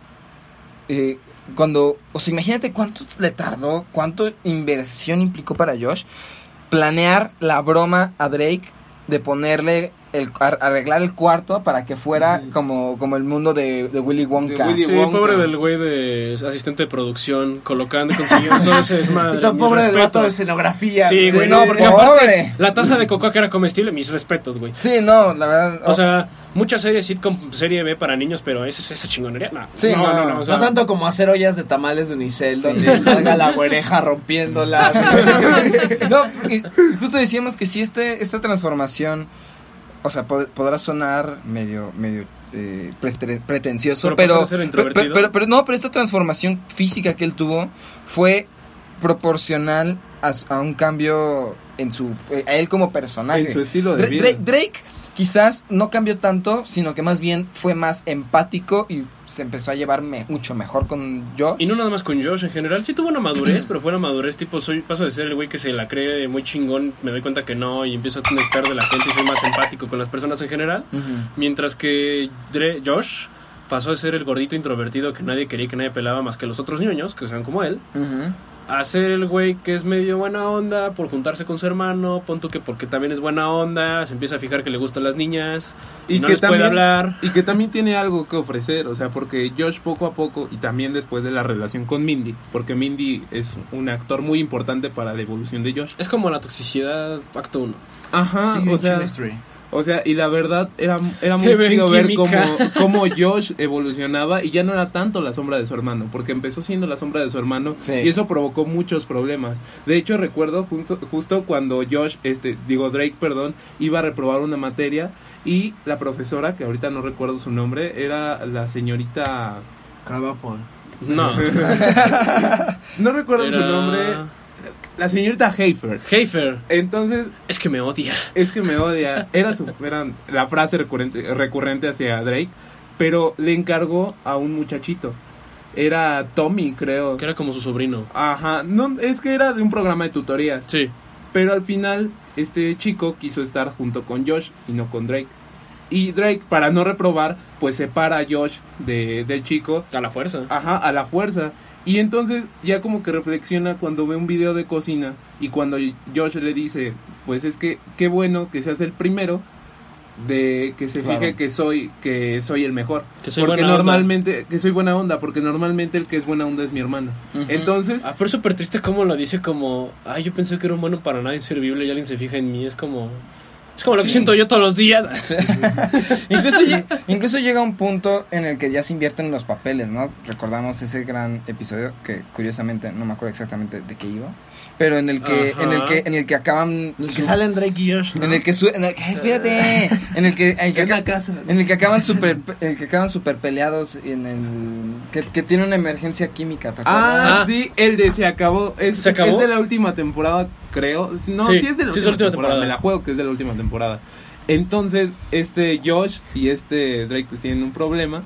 eh, cuando, o sea, imagínate cuánto le tardó, cuánto inversión implicó para Josh planear la broma a Drake de ponerle el ar- arreglar el cuarto para que fuera como, como el mundo de, de Willy Wonka. De Willy sí, Wonka. pobre del güey de asistente de producción, colocando y consiguiendo todo ese desmadre. Y todo pobre del vato de escenografía. Sí, Sí, güey, no, no, porque pobre. aparte, la taza de cocoa que era comestible, mis respetos, güey. Sí, no, la verdad. O sea, muchas series sitcom, serie B para niños, pero esa es esa chingonería. No, Sí, no, no. no, no, o sea, No tanto como hacer ollas de tamales de unicel donde salga la güereja rompiéndola. No, porque justo decíamos que si este, esta transformación, o sea, pod- podrá sonar medio, medio eh, pretencioso, Pero pero pero, introvertido. pero, pero no, pero esta transformación física que él tuvo fue proporcional a, a un cambio en su, eh, a él como personaje. En su estilo de Dra- vida. Drake, Drake quizás no cambió tanto, sino que más bien fue más empático y se empezó a llevar me- mucho mejor con Josh. Y no nada más con Josh, en general sí tuvo una madurez, pero fue una madurez tipo, soy paso de ser el güey que se la cree muy chingón, me doy cuenta que no y empiezo a necesitar de la gente y soy más empático con las personas en general. Mientras que Dre- Josh pasó de ser el gordito introvertido que nadie quería que nadie pelaba más que los otros ñoños, que sean como él, ser el güey que es medio buena onda por juntarse con su hermano, pon tú que porque también es buena onda, se empieza a fijar que le gustan las niñas y, no les puede hablar. Y que también tiene algo que ofrecer, o sea, porque Josh poco a poco, y también después de la relación con Mindy, porque Mindy es un actor muy importante para la evolución de Josh. Es como la toxicidad acto 1. Ajá, Sí, o sea, chemistry. O sea, y la verdad era, era muy chido ver cómo, cómo Josh evolucionaba y ya no era tanto la sombra de su hermano, porque empezó siendo la sombra de su hermano Sí. y eso provocó muchos problemas. De hecho, recuerdo justo, justo cuando Josh, este, digo Drake, perdón, iba a reprobar una materia y la profesora, que ahorita no recuerdo su nombre, era la señorita... Cravapol. No. No recuerdo su nombre. La señorita Hafer. Heifer. Entonces, Es que me odia. es que me odia. Era, su, era la frase recurrente, recurrente hacia Drake, pero le encargó a un muchachito. Era Tommy, creo. Que era como su sobrino. Ajá, no, es que era de un programa de tutorías. Sí. Pero al final, este chico quiso estar junto con Josh y no con Drake. Y Drake, para no reprobar, pues separa a Josh de, del chico A la fuerza. Ajá, a la fuerza. Y entonces ya como que reflexiona cuando ve un video de cocina y cuando Josh le dice, pues es que qué bueno que seas el primero de que se Claro. fije que soy que soy el mejor. Que soy porque buena onda. normalmente que soy buena onda, porque normalmente el que es buena onda es mi hermano. Entonces, Ah, pero es súper triste como lo dice como... Ay, yo pensé que era un bueno para nada inservible y alguien se fija en mí. Es como... Es como lo que siento yo todos los días. incluso, incluso llega un punto en el que ya se invierten los papeles, ¿no? Recordamos ese gran episodio que curiosamente no me acuerdo exactamente de qué iba, pero en el que Ajá. en el que en el que acaban El que su- salen Drake y Josh. ¿no? en el que su- en el que- espérate, en el que, en el que en la aca- casa. en el que acaban super en el que acaban super peleados en el que, que tiene una emergencia química, ¿te acuerdas? Ah, Ah. sí, el de se acabó. Es, ¿Se acabó? es de la última temporada, creo. No, Sí, sí, es de la sí, última, es la última temporada. temporada. Me la juego que es de la última temporada. Entonces, este Josh y este Drake pues tienen un problema.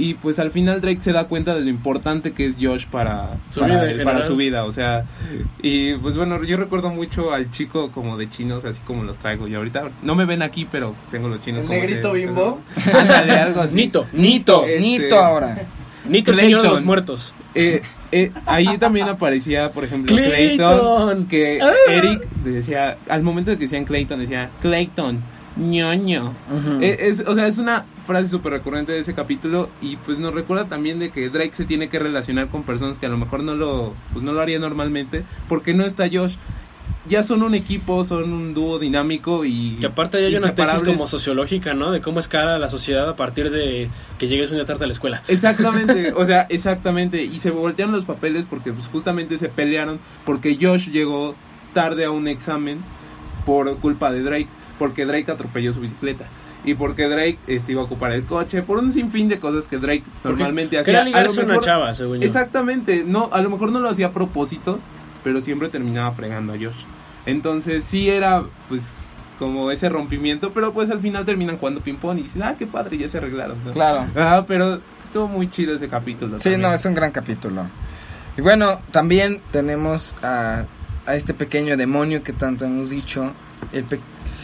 Y pues al final Drake se da cuenta de lo importante que es Josh para, Su para, vida para su vida. O sea, y pues bueno, yo recuerdo mucho al chico como de chinos, así como los traigo yo ahorita. No me ven aquí, pero tengo los chinos ¿El como negrito de- bimbo? Ándale, algo así. Nito. Nito, Este- Nito ahora. Nito, el señor de los muertos. Eh, eh, ahí también aparecía, por ejemplo, Clayton, Clayton. que Ah. Eric decía, al momento de que decían Clayton, decía, Clayton, ñoño. Eh, es, o sea, es una frase súper recurrente de ese capítulo y pues nos recuerda también de que Drake se tiene que relacionar con personas que a lo mejor no lo, pues no lo haría normalmente porque no está Josh. Ya son un equipo, son un dúo dinámico y... Que aparte hay una tesis como sociológica, ¿no? De cómo escala la sociedad a partir de que llegues un día tarde a la escuela. Exactamente, o sea, exactamente. Y se voltearon los papeles porque pues, justamente se pelearon porque Josh llegó tarde a un examen por culpa de Drake, porque Drake atropelló su bicicleta. Y porque Drake este, iba a ocupar el coche, por un sinfín de cosas que Drake normalmente hacía. A lo una mejor- chava, según yo. Exactamente, no, a lo mejor no lo hacía a propósito, pero siempre terminaba fregando a Josh. Entonces sí era pues como ese rompimiento, pero pues al final terminan jugando ping pong y dicen, ah, qué padre, ya se arreglaron. ¿no? Claro. Ah, pero estuvo muy chido ese capítulo. Sí, también. no, es un gran capítulo. Y bueno, también tenemos a, a este pequeño demonio que tanto hemos dicho, el pe-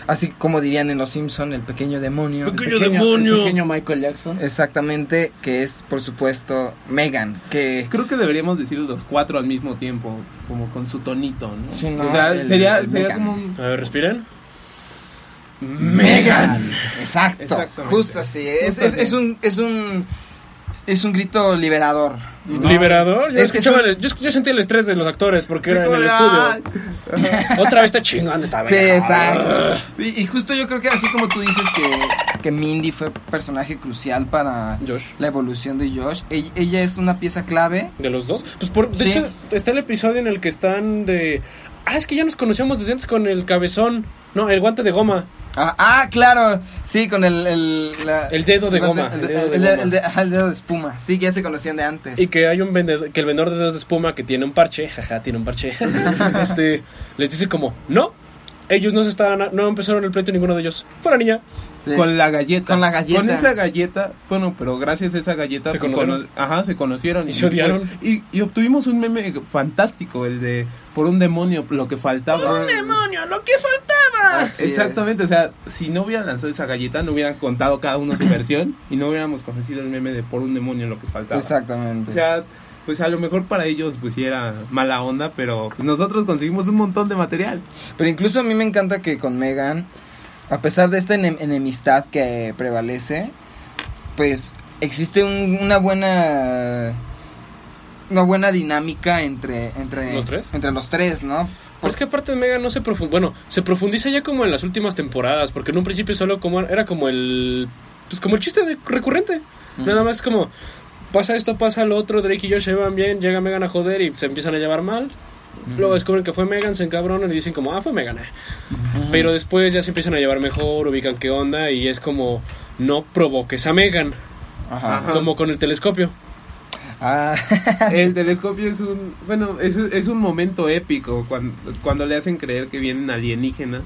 así como dirían en Los Simpson, el pequeño demonio. Pequeño Pequeño- demonio. el pequeño Michael Jackson. Exactamente, que es por supuesto Megan, que Creo que deberíamos decir los cuatro al mismo tiempo, como con su tonito, ¿no? Sí, no, o sea, el- sería, el sería como un... A ver, respiren. Megan. Exacto, justo así. Es, es, así. es un es un es un grito liberador. ¿No? Liberador. Yo, Es que el- yo, yo sentí el estrés de los actores porque era en el estudio. Otra vez está chingando esta Sí, vieja. exacto. Y, y justo yo creo que así como tú dices que, que Mindy fue personaje crucial para Josh. la evolución de Josh, ella, ella es una pieza clave. ¿De los dos? Pues por, de Sí. hecho, está el episodio en el que están de... Ah, es que ya nos conocíamos desde antes con el cabezón. No, el guante de goma. Ah, ah, claro, sí, con el... El, la- El dedo de goma, El, el dedo de el- goma. el de- ajá, el dedo de espuma. Sí, que ya se conocían de antes. Y que hay un vendedor, que el vendedor de dedos de espuma que tiene un parche, jaja, tiene un parche. este, les dice como, no, ellos no se estaban, no empezaron el pleito ninguno de ellos. Fuera niña. Sí. Con la galleta. Con la galleta. Con esa galleta, bueno, pero gracias a esa galleta... ¿Se conocieron? cono- ajá, se conocieron. Y se odiaron. Y, y obtuvimos un meme fantástico, el de por un demonio, lo que faltaba. demonio, lo que faltaba. Así Exactamente, o sea, si no hubieran lanzado esa galleta, no hubieran contado cada uno su versión y no hubiéramos conocido el meme de por un demonio lo que faltaba. Exactamente. O sea, pues a lo mejor para ellos pues sí era mala onda, pero nosotros conseguimos un montón de material. Pero incluso a mí me encanta que con Megan, a pesar de esta enem- enemistad que prevalece, pues existe un- una buena una buena dinámica entre entre ¿Los tres? entre los tres, ¿no? Pues es que aparte de Megan no se profundiza, bueno, se profundiza ya como en las últimas temporadas, porque en un principio solo como era como el pues como el chiste de- recurrente. Nada más es como pasa esto, pasa lo otro, Drake y Josh se llevan bien, llega Megan a joder y se empiezan a llevar mal. Luego descubren que fue Megan, se encabronan y dicen como, ah, fue Megan. eh". Pero después ya se empiezan a llevar mejor, ubican qué onda y es como, no provoques a Megan, Ajá. Ajá. como con el telescopio. Ah, El telescopio es un, bueno, es, es un momento épico cuando, cuando le hacen creer que vienen alienígenas.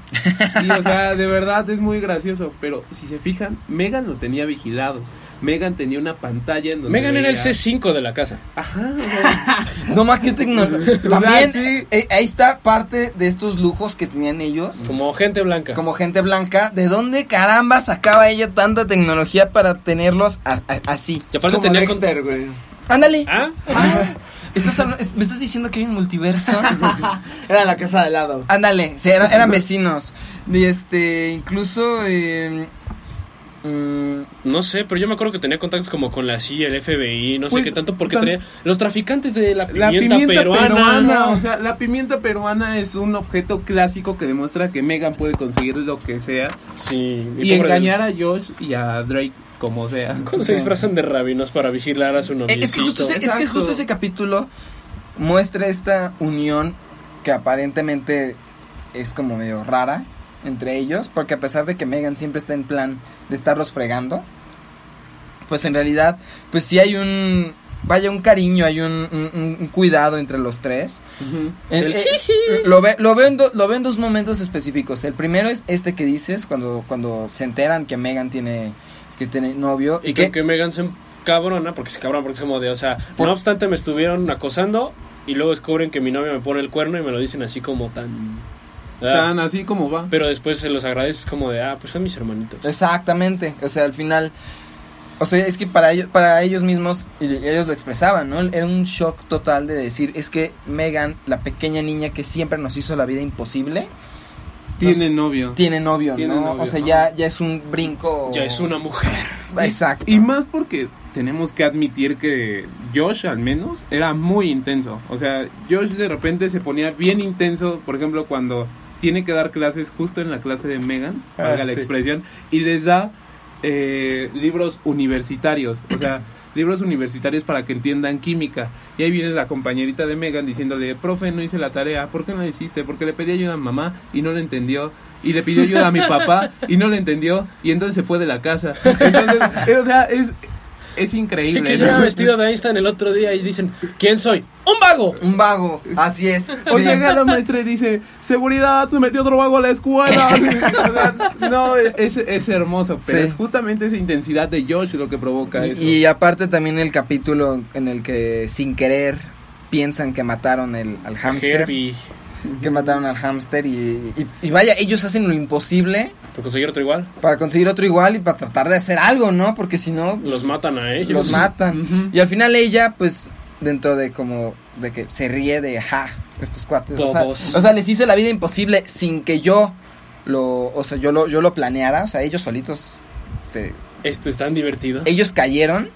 Y, o sea, de verdad es muy gracioso. Pero si se fijan, Megan los tenía vigilados. Megan tenía una pantalla en donde. Megan era el veía- C5 de la casa. Ajá, no más que tecnología. También sí. eh, ahí está parte de estos lujos que tenían ellos. Como gente blanca. Como gente blanca, ¿de dónde caramba sacaba ella tanta tecnología para tenerlos a- a- así? Y aparte Como tenía con- Dexter, güey. Ándale. ¿Ah? Ah, ¿estás habla- es- ¿Me estás diciendo que hay un multiverso? Era la casa de lado. Ándale, sí, era- eran vecinos. Y este, incluso. eh, mm, No sé, pero yo me acuerdo que tenía contactos como con la CIA, el FBI, no sé Pues, qué tanto, porque tan- tenía los traficantes de la pimienta, La pimienta peruana. peruana. o sea, la pimienta peruana es un objeto clásico que demuestra que Megan puede conseguir lo que sea Sí, y engañar a Josh y a Drake como sea. Cuando se disfrazan de rabinos para vigilar a su eh, es, que noviecito. justo ese, es que justo ese capítulo muestra esta unión que aparentemente es como medio rara entre ellos, porque a pesar de que Megan siempre está en plan de estarlos fregando, pues en realidad, pues sí hay un, vaya, un cariño, hay un, un- un cuidado entre los tres. El eh, lo, ve, lo, veo en do- lo veo en dos momentos específicos. El primero es este que dices, cuando, cuando se enteran que Megan tiene, que tiene novio. Y Y que, Megan se cabrona, porque se cabrona, porque es como de, o sea, Por- no obstante me estuvieron acosando y luego descubren que mi novia me pone el cuerno y me lo dicen así como tan... ah, Tan así como va. Pero después se los agradeces como de, ah, pues son mis hermanitos. Exactamente. O sea, al final. O sea, es que para ellos, para ellos mismos, ellos lo expresaban, ¿no? Era un shock total de decir, es que Megan, la pequeña niña que siempre nos hizo la vida imposible, Tiene novio. tiene novio, Tiene ¿no? novio, o sea, ya, ya es un brinco. Ya es una mujer. Exacto. Y más porque tenemos que admitir que Josh al menos era muy intenso. O sea, Josh de repente se ponía bien intenso, por ejemplo, cuando tiene que dar clases justo en la clase de Megan, Ah, la sí. expresión, y les da eh, libros universitarios. O sea, libros universitarios para que entiendan química. Y ahí viene la compañerita de Megan diciéndole, profe, no hice la tarea, ¿por qué no la hiciste? Porque le pedí ayuda a mamá y no la entendió. Y le pidió ayuda a mi papá y no la entendió. Y entonces se fue de la casa. Entonces, o sea, es, es Y increíble. que ¿no? llega vestido de Einstein el otro día y dicen, ¿quién soy? ¡Un vago! Un vago, así es. O sí. llega la maestra y dice, seguridad, se metió otro vago a la escuela. O sea, no, es, es hermoso, pero Sí. es justamente esa intensidad de Josh lo que provoca eso. Y, y aparte también el capítulo en el que sin querer piensan que mataron el, al hámster. Herbie. Que mataron al hámster y, y, y vaya, ellos hacen lo imposible Por conseguir otro igual. para conseguir otro igual y para tratar de hacer algo, ¿no? Porque si no, Los matan a ellos. los matan. Y al final ella, pues, dentro de como, de que se ríe de, ja, estos cuates. O sea, o sea, les hice la vida imposible sin que yo lo, o sea, yo lo, yo lo planeara. O sea, ellos solitos se, Esto es tan divertido. ellos cayeron.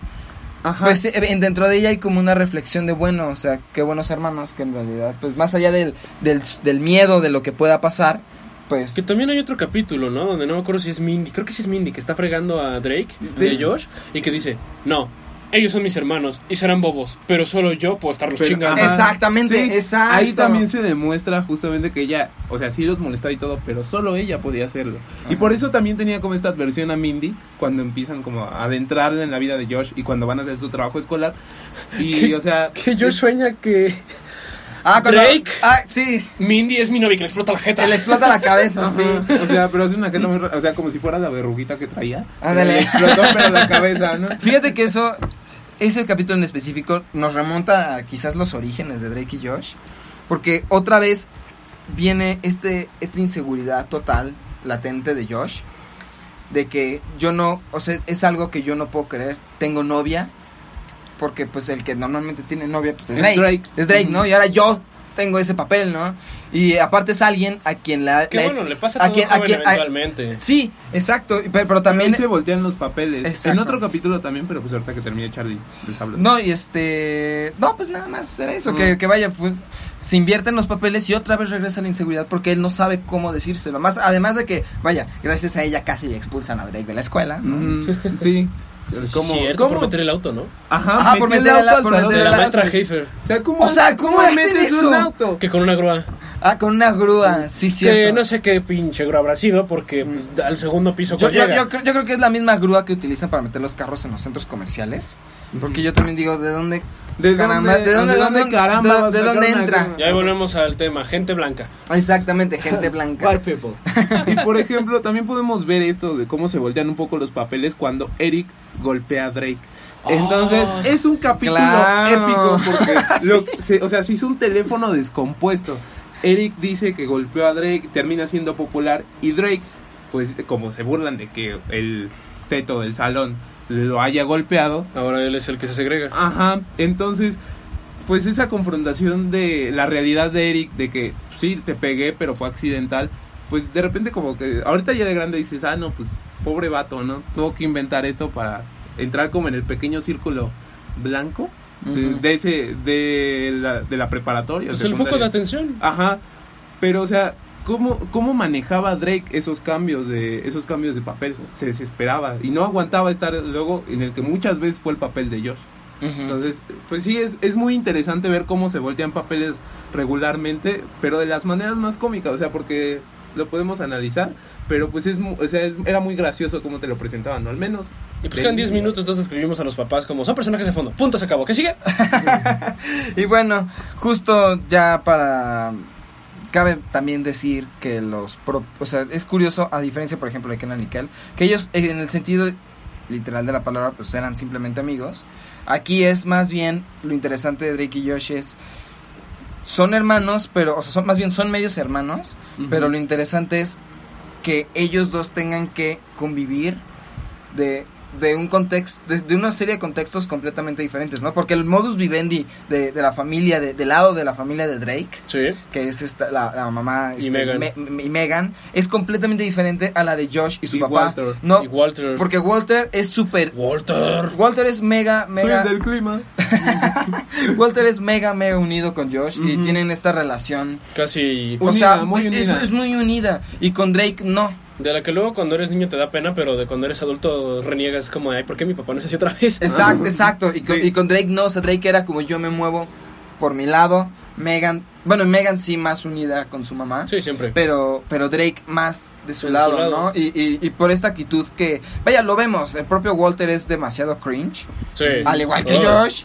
Ajá. Pues eh, en- dentro de ella hay como una reflexión de bueno, o sea, qué buenos hermanos que en realidad, pues más allá del, del, del miedo de lo que pueda pasar, pues... Que también hay otro capítulo, ¿no? Donde no me acuerdo si es Mindy. Creo que sí es Mindy, que está fregando a Drake, de Josh, y que dice, no, ellos son mis hermanos y serán bobos, pero solo yo puedo estarlos Pero- chingando. ajá. Exactamente, Sí, exacto. Ahí también se demuestra justamente que ella, o sea, sí los molestaba y todo, pero solo ella podía hacerlo. Y por eso también tenía como esta adversión a Mindy cuando empiezan como a adentrarle en la vida de Josh y cuando van a hacer su trabajo escolar. Y, o sea, Que Josh sueña que Ah, cuando- Drake. Ah, sí, Mindy es mi novia y que le explota la jeta. le explota la cabeza, sí. O sea, pero hace una jeta muy O sea, como si fuera la verruguita que traía. Ándale. Le explotó, pero la cabeza, ¿no? Fíjate que eso, ese capítulo en específico nos remonta a quizás los orígenes de Drake y Josh, porque otra vez viene este, esta inseguridad total, latente de Josh, de que yo no, o sea, es algo que yo no puedo creer, tengo novia, porque pues el que normalmente tiene novia pues es Es Drake, Drake. es Drake, ¿no? Y ahora yo tengo ese papel, ¿no? Y aparte es alguien a quien la... La- bueno, le pasa a todo quien- joven quien- a- eventualmente. Sí, exacto, pero, pero También se voltean los papeles. Exacto. En otro capítulo también, pero pues ahorita que termine Charlie, les hablo. No, y este... No, pues nada más era eso, Mm. que, que vaya, se invierten los papeles y otra vez regresa la inseguridad porque él no sabe cómo decírselo. Más, además de que, vaya, gracias a ella casi expulsan a Drake de la escuela, ¿no? Ujú, sí. Es ¿Cómo- cierto, cómo? por meter el auto, ¿no? Ajá, Ajá, por metió meter el- auto por meter De la maestra sí. Heifer. O sea, ¿cómo, O sea, ¿cómo hacen metes eso? un auto? Que con una grúa. Ah, con una grúa, sí, cierto. Que no sé qué pinche grúa habrá sido, porque pues, al segundo piso Yo, yo, llega. yo creo, yo creo que es la misma grúa que utilizan para meter los carros en los centros comerciales. Porque yo también digo, ¿de dónde? ¿De caramba, dónde- ¿De dónde, de dónde dónde- caramba de- vas a de sacar dónde una entra? Y ahí volvemos al tema, gente blanca. Exactamente, gente blanca. White people. Y por ejemplo, también podemos ver esto de cómo se voltean un poco los papeles cuando Eric golpea a Drake. Entonces, es un capítulo claro. épico porque, lo- se- o sea, se hizo un teléfono descompuesto. Eric dice que golpeó a Drake, termina siendo popular y Drake, pues como se burlan de que el teto del salón lo haya golpeado, Ahora él es el que se segrega. Ajá, entonces, pues esa confrontación de la realidad de Eric, de que sí, te pegué, pero fue accidental, pues de repente como que, ahorita ya de grande dices, ah, no, pues pobre vato, ¿no? Tuvo que inventar esto para entrar como en el pequeño círculo blanco de, ese, de la, de la preparatoria. Pues el foco de atención. Ajá, pero o sea, ¿cómo, cómo manejaba Drake esos cambios de esos cambios de papel? Se desesperaba y no aguantaba estar luego en el que muchas veces fue el papel de Josh. Entonces, pues sí, es, es muy interesante ver cómo se voltean papeles regularmente, pero de las maneras más cómicas, o sea, porque lo podemos analizar, pero pues es, mu- o sea, es- era muy gracioso cómo te lo presentaban, ¿no? Al menos. Y pues quedan 10 minutos, entonces escribimos a los papás como son personajes de fondo. Punto, se acabó. ¿Qué sigue? Y bueno, justo ya para... Cabe también decir que los... pro- o sea, es curioso, a diferencia, por ejemplo, de Kenan y Kel, que ellos, eh, en el sentido literal de la palabra, pues eran simplemente amigos. Aquí es más bien, lo interesante de Drake y Josh es... Son hermanos, pero, o sea, son más bien son medios hermanos, pero lo interesante es que ellos dos tengan que convivir de, de un contexto, de, de una serie de contextos completamente diferentes, ¿no? Porque el modus vivendi de, de la familia, de- del lado de la familia de Drake, Sí. que es esta, la, la mamá Y este, Megan. Me- Me- y Megan, es completamente diferente a la de Josh y su Y papá. Walter. No, Y Walter. porque Walter es súper... Walter. Walter es mega, Soy mega... el del clima. Walter es mega, mega unido con Josh y tienen esta relación... Casi. o Unida, sea, muy es- unida. Es, muy unida. Y con Drake no. De la que luego cuando eres niño te da pena, pero de cuando eres adulto reniegas como, ay, ¿por qué mi papá no es así otra vez? Exacto, exacto. Y con, Sí. y con Drake no, o sea, Drake era como yo me muevo por mi lado. Megan, bueno, Megan sí más unida con su mamá. Sí, siempre. Pero, pero Drake más de su De su lado. ¿no? Y, y, y por esta actitud que, vaya, lo vemos, el propio Walter es demasiado cringe, Sí. al igual que Oh. Josh,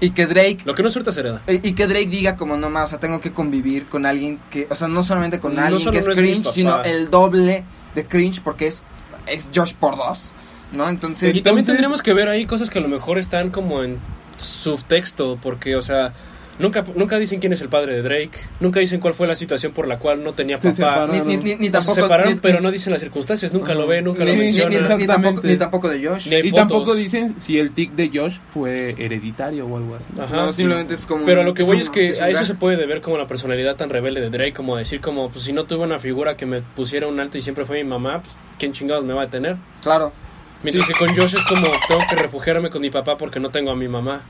y que Drake, Lo que no suelta se hereda. y y que Drake diga como no más, o sea, tengo que convivir con alguien que, o sea, no solamente con No alguien solo que es no es mi cringe, sino el doble de cringe porque es, es Josh por dos, ¿no? Entonces... y también entonces- tendríamos que ver ahí cosas que a lo mejor están como en subtexto, porque, o sea, nunca, nunca dicen quién es el padre de Drake, nunca dicen cuál fue la situación por la cual no tenía Se papá. separaron. Ni, ni, ni, ni O se tampoco... separaron, ni- pero no dicen las circunstancias, nunca lo ve, nunca ni, lo ni- ni- menciona. ni- ni tampoco, ni tampoco de Josh. Ni hay Y fotos. tampoco dicen si el tic de Josh fue hereditario o algo así. Ajá. No, simplemente es como... Pero lo que es voy un- es que a eso se puede deber como la personalidad tan rebelde de Drake, como decir como, pues si no tuve una figura que me pusiera un alto y siempre fue mi mamá, pues ¿quién chingados me va a detener? Claro. Mientras que con Josh es como, tengo que refugiarme con mi papá porque no tengo a mi mamá.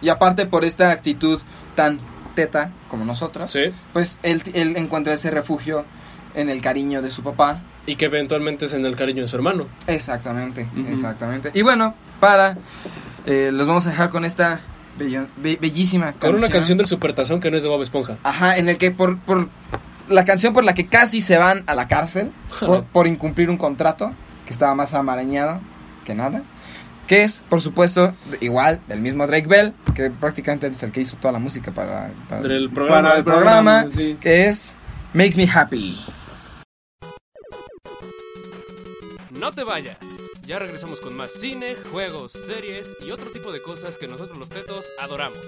Y aparte por esta actitud tan teta como nosotros, ¿Sí? pues él, él encuentra ese refugio en el cariño de su papá. Y que eventualmente es en el cariño de su hermano. Exactamente, Ujú. exactamente. Y bueno, para... eh, los vamos a dejar con esta bello- be- bellísima Con canción. una canción del Supertazón que no es de Bob Esponja. Ajá, en el que por, por... La canción por la que casi se van a la cárcel por, por incumplir un contrato que estaba más amarañado que nada. Que es, por supuesto, igual del mismo Drake Bell, que prácticamente es el que hizo toda la música para, para- Del programa. para el programa, sí. que es Makes Me Happy. No te vayas. Ya regresamos con más cine, juegos, series y otro tipo de cosas que nosotros los tetos adoramos.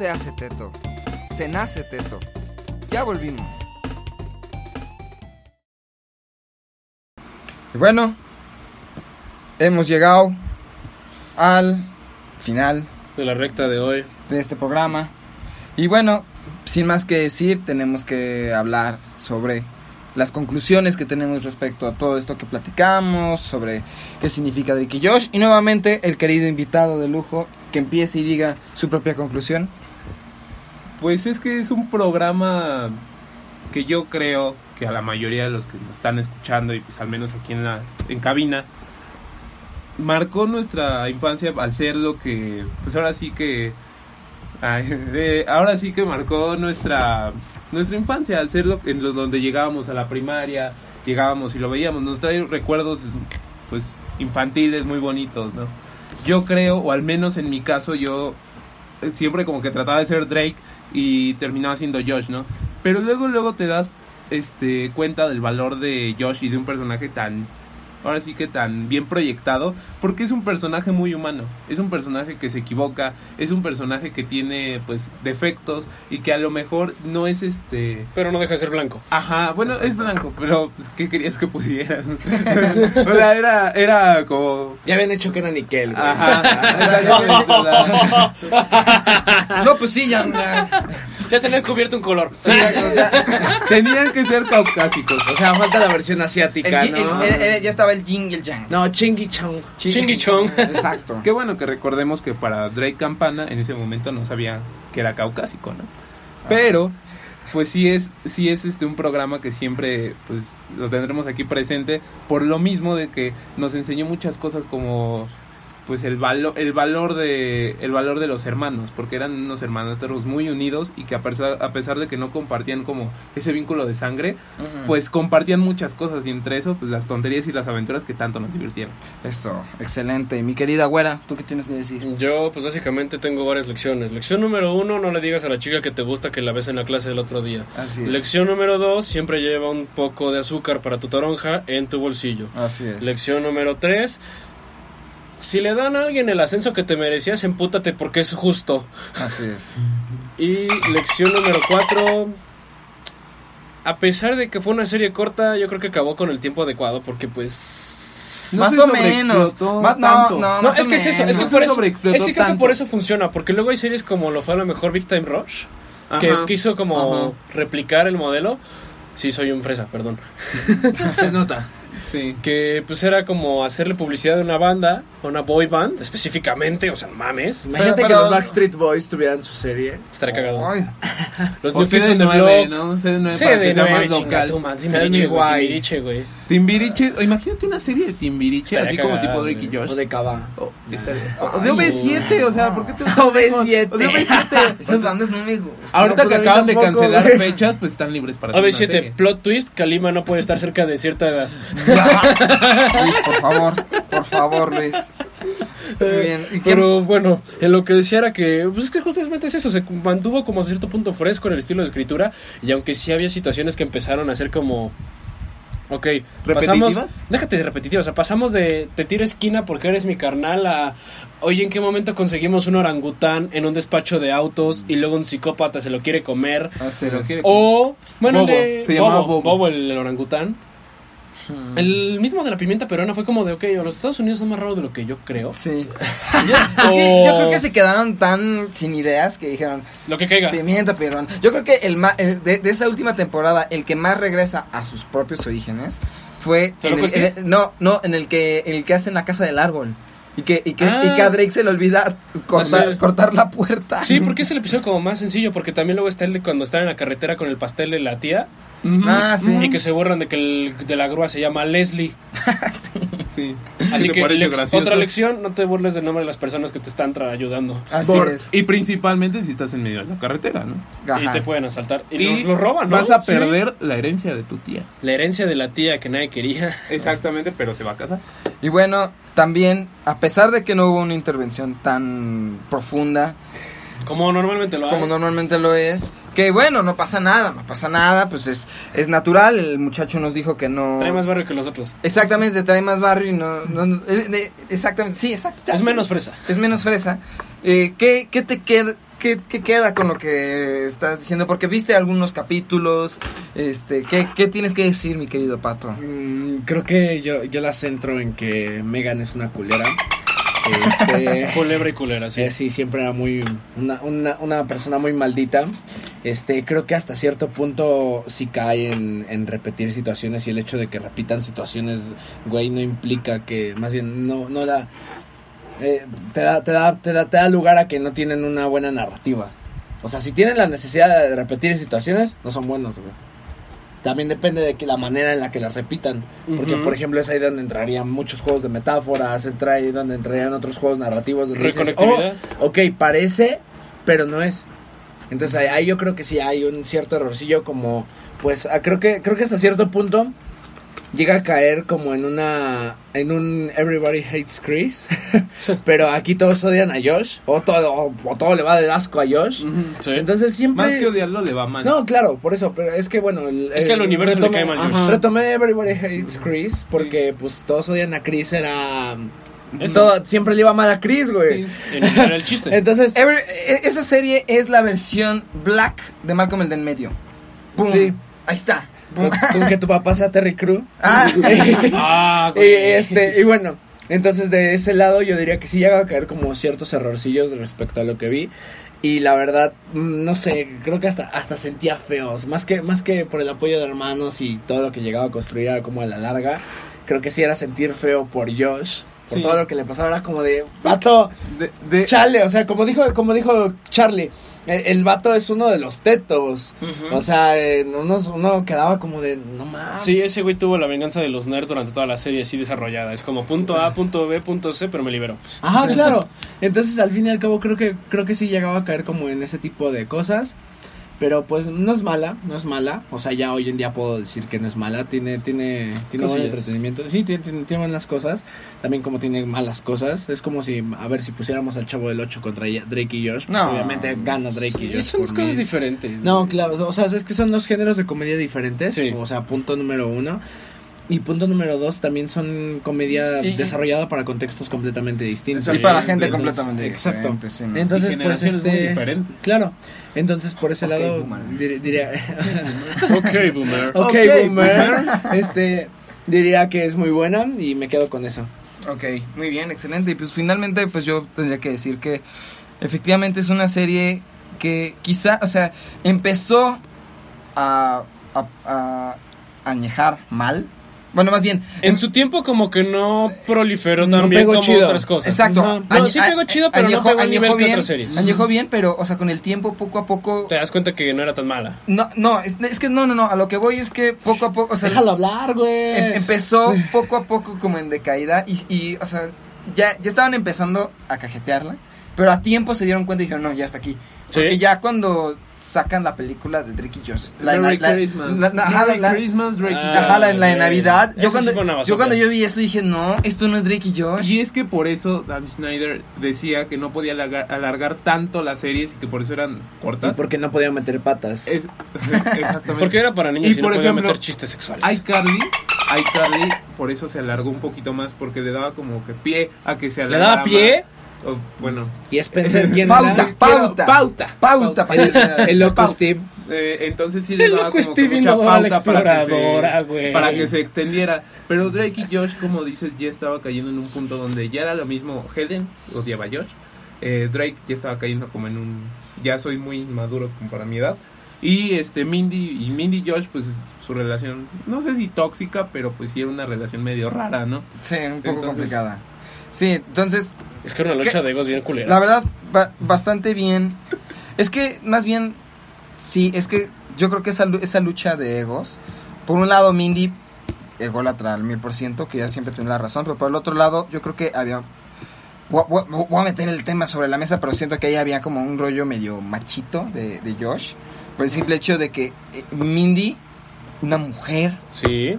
Se hace teto, se nace teto. Ya volvimos. Y bueno, hemos llegado al final De la recta de hoy. de este programa. Y bueno, sin más que decir, tenemos que hablar sobre las conclusiones que tenemos respecto a todo esto que platicamos, sobre qué significa Drake y Josh. Y nuevamente el querido invitado de lujo que empiece y diga su propia conclusión. Pues es que es un programa que yo creo que a la mayoría de los que nos están escuchando y pues al menos aquí en la en cabina marcó nuestra infancia al ser lo que pues ahora sí que ahora sí que marcó nuestra nuestra infancia al ser lo en donde llegábamos a la primaria llegábamos y lo veíamos. Nos trae recuerdos pues infantiles muy bonitos no yo creo o al menos en mi caso yo siempre como que trataba de ser Drake y terminaba siendo Josh, ¿no? Pero luego luego te das este cuenta del valor de Josh y de un personaje tan ahora sí que tan bien proyectado porque es un personaje muy humano, es un personaje que se equivoca, es un personaje que tiene pues defectos y que a lo mejor no es este Pero no deja de ser blanco. Ajá, bueno, es blanco, pero pues, ¿qué querías que pudiera? o sea, era, era como... Ya habían hecho que era Nickel, güey. Ajá. O sea, No, pues sí, ya. ya. Ya tenían cubierto un color. Sí, ya- ya- Tenían que ser caucásicos. O sea, falta la versión asiática, ¿no? el- el- el- ya estaba el jing y el yang. No, Chingy Chong. Chingy chong. Exacto. Qué bueno que recordemos que para Drake Campana en ese momento no sabía que era caucásico, ¿no? Pero pues sí es sí es este un programa que siempre pues lo tendremos aquí presente por lo mismo de que nos enseñó muchas cosas como pues el valor el valor de el valor de los hermanos porque eran unos hermanastros muy unidos y que a pesar a pesar de que no compartían como ese vínculo de sangre pues compartían muchas cosas y entre eso pues las tonterías y las aventuras que tanto nos divirtieron Esto, excelente. Mi querida güera, ¿tú qué tienes que decir? Yo, pues básicamente tengo varias lecciones. Lección número uno, no le digas a la chica que te gusta que la ves en la clase del otro día. Así es. Lección número dos, siempre lleva un poco de azúcar para tu toronja en tu bolsillo. Así es. Lección número tres, si le dan a alguien el ascenso que te merecías, empútate porque es justo. Así es. Y lección número cuatro, a pesar de que fue una serie corta, yo creo que acabó con el tiempo adecuado porque pues... No más o menos. Más- no, tanto. no, No, más es o que es eso, es menos. que No por eso, es que creo que por eso funciona, porque luego hay series como lo fue a lo mejor Big Time Rush, que Ajá. quiso como Ajá. replicar el modelo. Sí, soy un fresa, perdón. Se nota. Sí. Que pues era como hacerle publicidad de una banda, una boy band específicamente, o sea, mames. Imagínate Pero- que los Backstreet Boys tuvieran su serie. Estaré cagado. Ay, Los New Kids on the CD9, Block. ¿no? CD9 Sí, para que de sea nueve, más chinga local. tu madre, Tell Timbiriche, me güey. Timbiriche, o imagínate una serie de Timbiriche, Estaría así como tipo Drake y. Josh. O de Cava. O, de OV7, o sea, ¿por qué te OV7. O de OV7. esas bandas no me gustan. Ahorita No, que pues acaban de cancelar fechas, pues están libres para hacer una OV7, serie. plot twist, Kalima no puede estar cerca de cierta edad. Luis, por favor, por favor, Luis. Muy bien. ¿Y qué- Pero bueno, en lo que decía era que, pues es que justamente es eso, se mantuvo como a cierto punto fresco en el estilo de escritura y aunque sí había situaciones que empezaron a ser como... Ok, pasamos... ¿Repetitivas? Déjate de repetitivas, o sea, pasamos de te tiro esquina porque eres mi carnal a... Oye, ¿en qué momento conseguimos un orangután en un despacho de autos y luego un psicópata se lo quiere comer? Así Pero es. quiere- O, bueno, Bobo, de- se llamaba Bobo, Bobo. el, el orangután. El mismo de la pimienta peruana fue como de, ok, los Estados Unidos son más raros de lo que yo creo. Sí. Yo, es que yo creo que se quedaron tan sin ideas que dijeron, Lo que caiga. pimienta, perdón. Yo creo que el, ma- el de, de esa última temporada, el que más regresa a sus propios orígenes fue ¿Te lo en el, cuestioné? en el- no, no, en el que en el que hacen la casa del árbol. Y que, y que, Ah. y que a Drake se le olvida cortar la puerta. Sí, porque es el episodio como más sencillo, porque también luego está el de cuando están en la carretera con el pastel de la tía Ah, sí. y que se borran de que el de la grúa se llama Leslie. Sí. Así ¿Te que lex- otra lección, no te burles del nombre de las personas que te están ayudando. Así Por- es. Y principalmente si estás en medio de la carretera, ¿no? Y te pueden asaltar. Y, Y los, roban, ¿no? Vas a Sí. perder la herencia de tu tía. La herencia de la tía que nadie quería. Exactamente, pero se va a casar. Y bueno, también, a pesar de que no hubo una intervención tan profunda Como normalmente lo como hay. normalmente lo es, que bueno, no pasa nada, no pasa nada, pues es, es natural, el muchacho nos dijo que no... Trae más barrio que los otros. Exactamente, trae más barrio y no... no- no- eh, exactamente, sí, exacto. ya. Es menos fresa. Es menos fresa. Eh, ¿qué, qué te queda, qué, qué queda con lo que estás diciendo? Porque viste algunos capítulos, este, ¿qué, qué tienes que decir, mi querido Pato? Mm, creo que yo, yo la centro en que Megan es una culera. Este, Culebra y culera, sí. Eh, sí, siempre era muy una, una, una persona muy maldita. Este, creo que hasta cierto punto sí cae en, en repetir situaciones y el hecho de que repitan situaciones, güey, no implica que, más bien, no, no la eh, te, da, te, da, te, da, te da lugar a que no tienen una buena narrativa. O sea, si tienen la necesidad de repetir situaciones, no son buenos, güey. También depende de que la manera en la que las repitan. Porque, por ejemplo, es ahí donde entrarían muchos juegos de metáforas, entra ahí donde entrarían otros juegos narrativos. Donde dices. "Oh, ok, parece, pero no es. Entonces ahí, ahí yo creo que sí hay un cierto errorcillo como, pues, ah, creo que creo que hasta cierto punto llega a caer como en una en un everybody hates Chris, pero aquí todos odian a Josh o todo o, o todo le va de asco a Josh. Sí. Entonces siempre Más que odiarlo le va mal. no, claro, por eso, pero es que bueno, el- Es que al el- universo le cae mal Josh. Retomé Everybody Hates Chris porque pues todos odian a Chris era todo- siempre le iba mal a Chris, güey. Sí. Era el chiste. Entonces, Every- e- esa serie es la versión black de Malcolm el del medio. ¡Pum! Sí. Ahí está. Con, con que tu papá sea Terry Crew. Ah, Ah, y, este, y bueno, entonces de ese lado yo diría que sí llega a caer como ciertos errorcillos respecto a lo que vi. Y la verdad, mm, no sé, creo que hasta, hasta sentía feos. Más que, más que por el apoyo de hermanos y todo lo que llegaba a construir era como a la larga. Creo que sí era sentir feo por Josh. Por Sí. todo lo que le pasaba. Era como de, vato, De, de- chale. O sea, como dijo, como dijo Charlie. El, el vato es uno de los tetos. O sea, eh, uno, uno quedaba como de, no mames. Sí, ese güey tuvo la venganza de los nerds durante toda la serie así desarrollada. Es como punto A, punto B, punto C, pero me liberó. Ajá, claro. Entonces, al fin y al cabo, creo que, creo que sí llegaba a caer como en ese tipo de cosas. Pero pues no es mala, no es mala. O sea, ya hoy en día puedo decir que no es mala. Tiene, tiene, tiene buen entretenimiento. Sí, tiene, tiene, tiene buenas cosas. También como tiene malas cosas. Es como si, a ver, si pusiéramos al chavo del 8 contra Drake y Josh. Pues No. obviamente gana Drake y Josh. son por cosas mí. diferentes. No, claro, o sea, es que son dos géneros de comedia diferentes, Sí. o sea, punto número uno. Y punto número dos, también son comedia Y- desarrollada para contextos completamente distintos. y para gente Entonces, completamente Exacto. diferente, sí, ¿no? Entonces, y pues este... diferentes. Claro, entonces por ese lado boomer. dir- diría... Ok, boomer. ok, Ok, boomer. este, diría que es muy buena y me quedo con eso. Ok, muy bien, excelente. Y pues finalmente, pues yo tendría que decir que efectivamente es una serie que quizá, o sea, empezó a, a, a añejar mal. Bueno, más bien, En su tiempo como que no proliferó No tan bien pegó como chido. otras cosas. exacto. No, sí pegó chido, pero no pegó nivel que bien, otras series. Añejó bien, pero, o sea, con el tiempo, poco a poco... Te das cuenta que no era tan mala. No, no, es, es que no, no, no, a lo que voy es que poco a poco, o sea, Déjalo hablar, güey. em- empezó poco a poco como en decaída y, y o sea, ya, ya estaban empezando a cajetearla, pero a tiempo se dieron cuenta y dijeron, no, ya está aquí. Sí. Porque ya cuando sacan la película de Drake y Josh, la, la- Christmas. la- la- ajá, Merry la- Christmas, Drake y Ah, ajá, la- la de. Navidad, yo cuando, yo basura. cuando yo vi eso dije, no, esto no es Drake y Josh. Y es que por eso Dan Schneider decía que no podía alargar, alargar tanto las series y que por eso eran Y cortas. porque no podía meter patas. Es- exactamente. Porque era para niños Y y, no por podía ejemplo, meter chistes sexuales. iCarly, iCarly, por eso se alargó un poquito más porque le daba como que pie a que se ¿Le alargara daba pie? más. O, bueno, Y Spencer, ¿quién Pauta, era? pauta, pauta. pauta, El, el loco. Steve. Eh, entonces sí le El daba loco como que Stevie mucha pauta para que, se, para que se extendiera. Pero Drake y Josh, como dices, ya estaba cayendo en un punto donde ya era lo mismo. Helen odiaba a Josh. Eh, Drake ya estaba cayendo como en un... Ya soy muy maduro como para mi edad. Y este Mindy y Mindy y Josh, pues su relación, no sé si tóxica, pero pues sí era una relación medio rara, ¿no? Sí, un poco Entonces- complicada. Sí, entonces, Es que era una lucha de egos bien culera. La verdad, ba- bastante bien. Es que, más bien, sí, es que yo creo que esa, esa lucha de egos, por un lado, Mindy, ególatra al mil por ciento, que ya siempre tiene la razón, pero por el otro lado, yo creo que había... Voy, voy- voy a meter el tema sobre la mesa, pero siento que ahí había como un rollo medio machito de, de Josh, por el simple hecho de que eh, Mindy, una mujer Sí,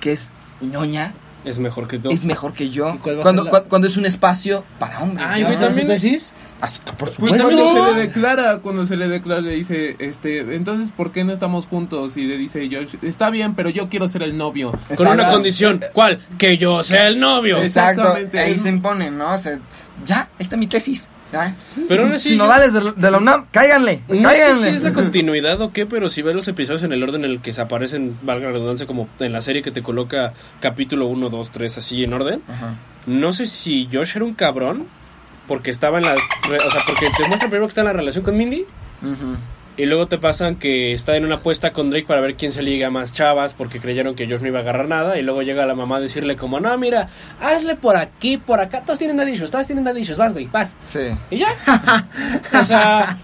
que es ñoña, es mejor que tú. es mejor que yo, ¿Y cuál va a cuando, la- cuando es un espacio para hombres. Ay, sea, también- ¿tú decís? Así que, por Pues cuando se le declara, cuando se le declara, le dice, este, entonces, ¿por qué no estamos juntos? Y le dice Josh, está bien, pero yo quiero ser el novio. Con una condición. ¿Cuál? Que yo sea el novio. Exacto, Exactamente. ahí se impone, ¿no? O sea, ya, ahí está mi tesis. Ah, Pero aún así, Sinodales de, de la UNAM, cáiganle, No sé si es la continuidad o qué, pero si ves los episodios en el orden en el que se aparecen, valga la redundancia, como en la serie que te coloca capítulo 1, 2, 3, así en orden. Ajá. No sé si Josh era un cabrón, porque estaba en la... O sea, porque te muestra primero que está en la relación con Mindy, Ujú. Y luego te pasan que está en una apuesta con Drake para ver quién se liga más chavas, porque creyeron que Josh no iba a agarrar nada, y luego llega la mamá a decirle como, no, mira, hazle por aquí, por acá, todos tienen dadillos, todos tienen dadillos, vas, güey, vas. Sí. Y ya. o sea,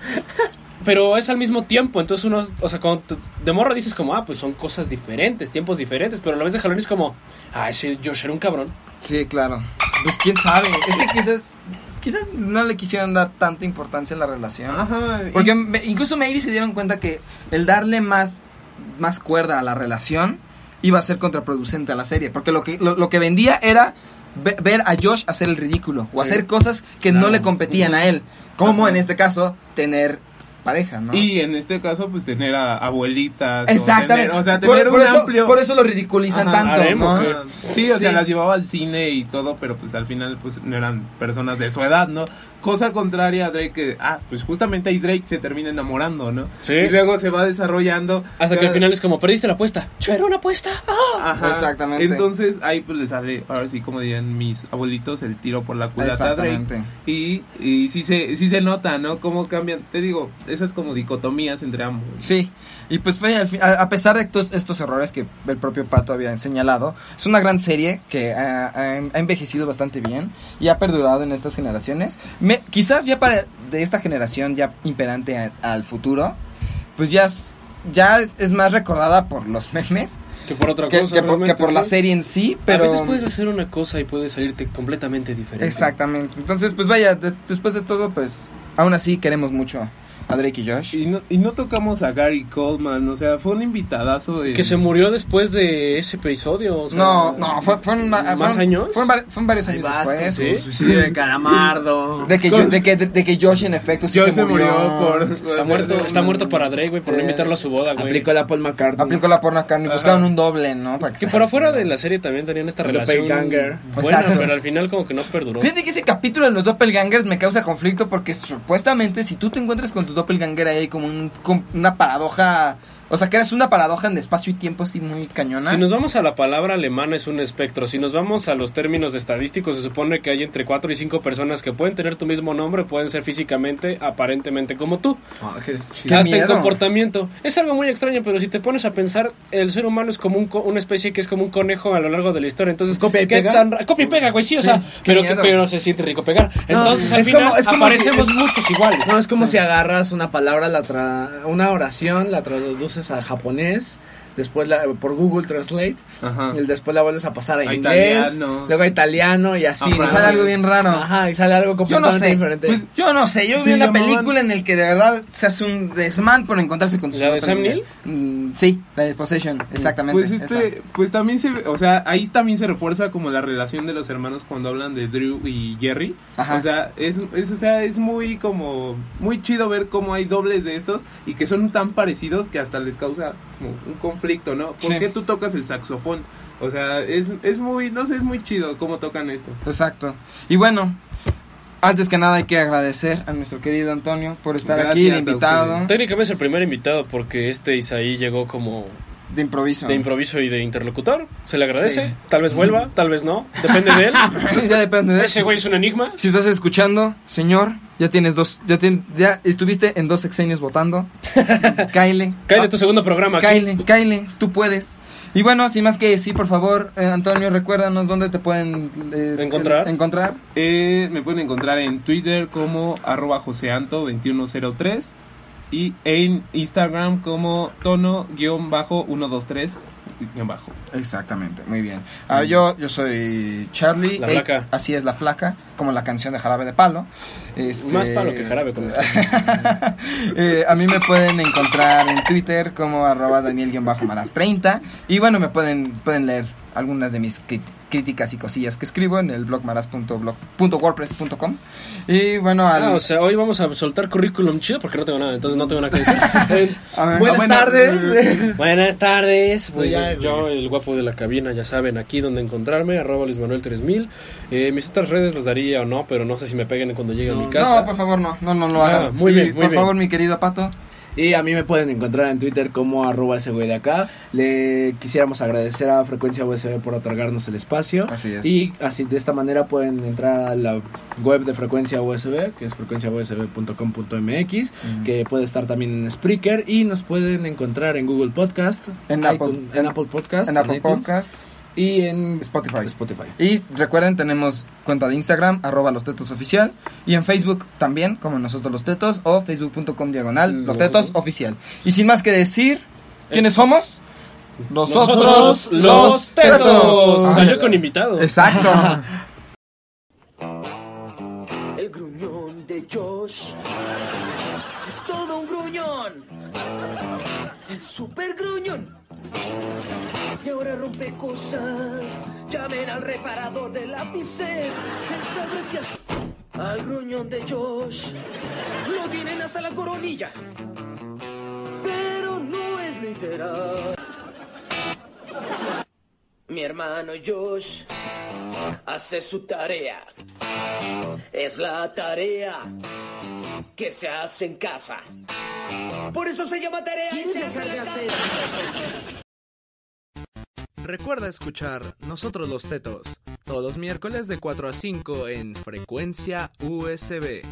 pero es al mismo tiempo. Entonces uno, o sea, cuando te- de morra dices como, ah, pues son cosas diferentes, tiempos diferentes. Pero a la vez de jalón es como, ah, ese Josh era un cabrón. Sí, claro. Pues quién sabe. Es que quizás, quizás no le quisieron dar tanta importancia a la relación. Ajá. Porque incluso maybe se dieron cuenta que el darle más, más cuerda a la relación iba a ser contraproducente a la serie. Porque lo que, lo, lo que vendía era ve- ver a Josh hacer el ridículo o Sí. hacer cosas que no le competían a él. Como Ajá. en este caso, tener pareja, ¿no? Y en este caso, pues tener a abuelitas. o Exactamente. tener- o sea, Por- tener por, un eso, amplio. por eso lo ridiculizan Ajá, tanto, ¿no? Sí, o sea, las llevaba al cine y todo, pero pues al final pues no eran personas de su edad, ¿no? Cosa contraria a Drake, que, ah, pues justamente ahí Drake se termina enamorando, ¿no? Sí. Y luego se va desarrollando. Hasta que al final es como, perdiste la apuesta. Yo era una apuesta. Ah. Ajá. Exactamente. Entonces ahí pues le sale, ahora sí como dirían mis abuelitos, el tiro por la culata a Drake. Exactamente. Y, y sí, se, sí se nota, ¿no? Cómo cambian, te digo, esas como dicotomías entre ambos. Sí, y pues fue al fin- a, a pesar de estos, estos errores que el propio Pato había señalado, es una gran serie que ha, ha- ha envejecido bastante bien y ha perdurado en estas generaciones. Me- quizás ya para de esta generación ya imperante a- al futuro, pues ya es, ya es, es más recordada por los memes Que por otra que, cosa. que por, que por la serie en sí, pero... A veces puedes hacer una cosa y puede salirte completamente diferente. Exactamente, entonces pues vaya, de- después de todo pues aún así queremos mucho a Drake y Josh. Y no, y no tocamos a Gary Coleman, o sea, fue un invitadazo. en- Que se murió después de ese episodio. o sea, No, no, fue, fueron, ¿Más fueron- años? Fueron, fueron varios años después. ¿sí? suicidio de calamardo. De que, yo- de, que, de, de que Josh en efecto sí Josh se murió. por... Está muerto, está muerto para Drake, güey, por no Eh, invitarlo a su boda, güey. Aplicó la Paul McCartney. Aplicó la porno carne y buscaron un doble, ¿no? Para Que por afuera de la serie también tenían esta El relación doppelganger. buena, Exacto. pero al final como que no perduró. Fíjate que ese capítulo de los doppelgangers me causa conflicto porque supuestamente si tú te encuentras con tu doppelganger ahí como un- una paradoja, o sea, que eres una paradoja en espacio y tiempo así muy cañona. Si nos vamos a la palabra alemana es un espectro. Si nos vamos a los términos estadísticos, se supone que hay entre 4 y 5 personas que pueden tener tu mismo nombre, pueden ser físicamente, aparentemente como tú. Ah, qué Qué hasta en comportamiento. Es algo muy extraño, pero si te pones a pensar, el ser humano es como un co- una especie que es como un conejo a lo largo de la historia. Entonces, ¿Copia y ¿qué pega? tan copia y pega, güey, sí, o Sí, sea, pero, miedo. pero se siente rico pegar. Entonces, al es final, como- es como si- aparecemos es- muchos iguales. No, es como Sí. si agarras una palabra, la tra- una oración, la traduces a japonés, después la, por Google Translate, Ajá. y después la vuelves a pasar a, A inglés, italiano. luego a italiano y así. Ajá. Y ¿no? sale algo bien raro. Ajá, y sale algo Yo no completamente sé. diferente. Pues, yo no sé, yo Sí, vi una película en el que de verdad se hace un desmán por encontrarse con su ¿La de Sam doppelganger. Mm, sí, la de Possession, exactamente. Pues este, pues también se, o sea, ahí también se refuerza como la relación de los hermanos cuando hablan de Drew y Jerry. Ajá. O sea, es, es, o sea, es muy como, muy chido ver cómo hay dobles de estos y que son tan parecidos que hasta les causa como un conflicto, ¿no? ¿Por Sí. qué tú tocas el saxofón? O sea, es, es muy, no sé, es muy chido cómo tocan esto. Exacto. Y bueno, antes que nada hay que agradecer a nuestro querido Antonio por estar aquí de invitado. Técnicamente es el primer invitado porque este Isaí llegó como de improviso. de improviso y de interlocutor. Se le agradece. Sí. Tal vez vuelva, tal vez no. Depende de él. ya depende de Ese eso. güey es un enigma. Si estás escuchando, señor, ya tienes dos, ya, ya estuviste en dos sexenios votando. Kyle. Cállate tu segundo programa. aquí. Kyle, Kyle, tú puedes. Y bueno, sin más que decir, por favor, eh, Antonio, recuérdanos dónde te pueden eh, Encontrar. encontrar. Eh, me pueden encontrar en Twitter como arroba joseanto2103 y en Instagram como tono-123 bajo. Exactamente, muy bien. Ah, yo, yo soy Charlie. La eh, flaca. así es la flaca, como la canción de Jarabe de Palo. Este- Más palo que jarabe con. Eh, a mí me pueden encontrar en Twitter como arroba Daniel-Malas30. Y bueno, me pueden, pueden leer algunas de mis crit- críticas y cosillas que escribo en el blogmaras.blog.wordpress.com. Y bueno, al... Ah, o sea, hoy vamos a soltar currículum chido porque no tengo nada, entonces no tengo nada que decir. Eh, ver, Buenas tardes. buenas tardes, pues ya, yo, el guapo de la cabina, ya saben aquí donde encontrarme, arroba Luis Manuel 3000. Eh, mis otras redes las daría o no, pero no sé si me peguen cuando llegue a mi casa. No, por favor, no, no, no lo Ah, hagas. muy Y, bien, muy por bien. favor, mi querido Pato. Y a mí me pueden encontrar en Twitter como arroba ese güey de acá. Le quisiéramos agradecer a Frecuencia USB por otorgarnos el espacio. Así es. Y así de esta manera pueden entrar a la web de Frecuencia USB, que es frecuenciausb.com.mx, que puede estar también en Spreaker y nos pueden encontrar en Google Podcast, En iTunes- Apple- en Apple Podcast, En Apple iTunes, Podcast, y en Spotify. Spotify. Y recuerden, tenemos cuenta de Instagram, arroba los tetos oficial. Y en Facebook también, como nosotros los tetos, o facebook.com diagonal los tetos oficial. Y sin más que decir, ¿quiénes somos? Nosotros los tetos. Salió con invitado. Exacto. El gruñón de Josh es todo un gruñón. Es super gruñón. Y ahora rompe cosas. Llamen al reparador de lápices. Él sabe qué hacer. Al gruñón de Josh lo tienen hasta la coronilla. Pero no es literal. Mi hermano Josh hace su tarea. Es la tarea que se hace en casa. Por eso se llama tarea y se hace en casa. Recuerda escuchar Nosotros los Tetos todos los miércoles de 4 a 5 en Frecuencia USB.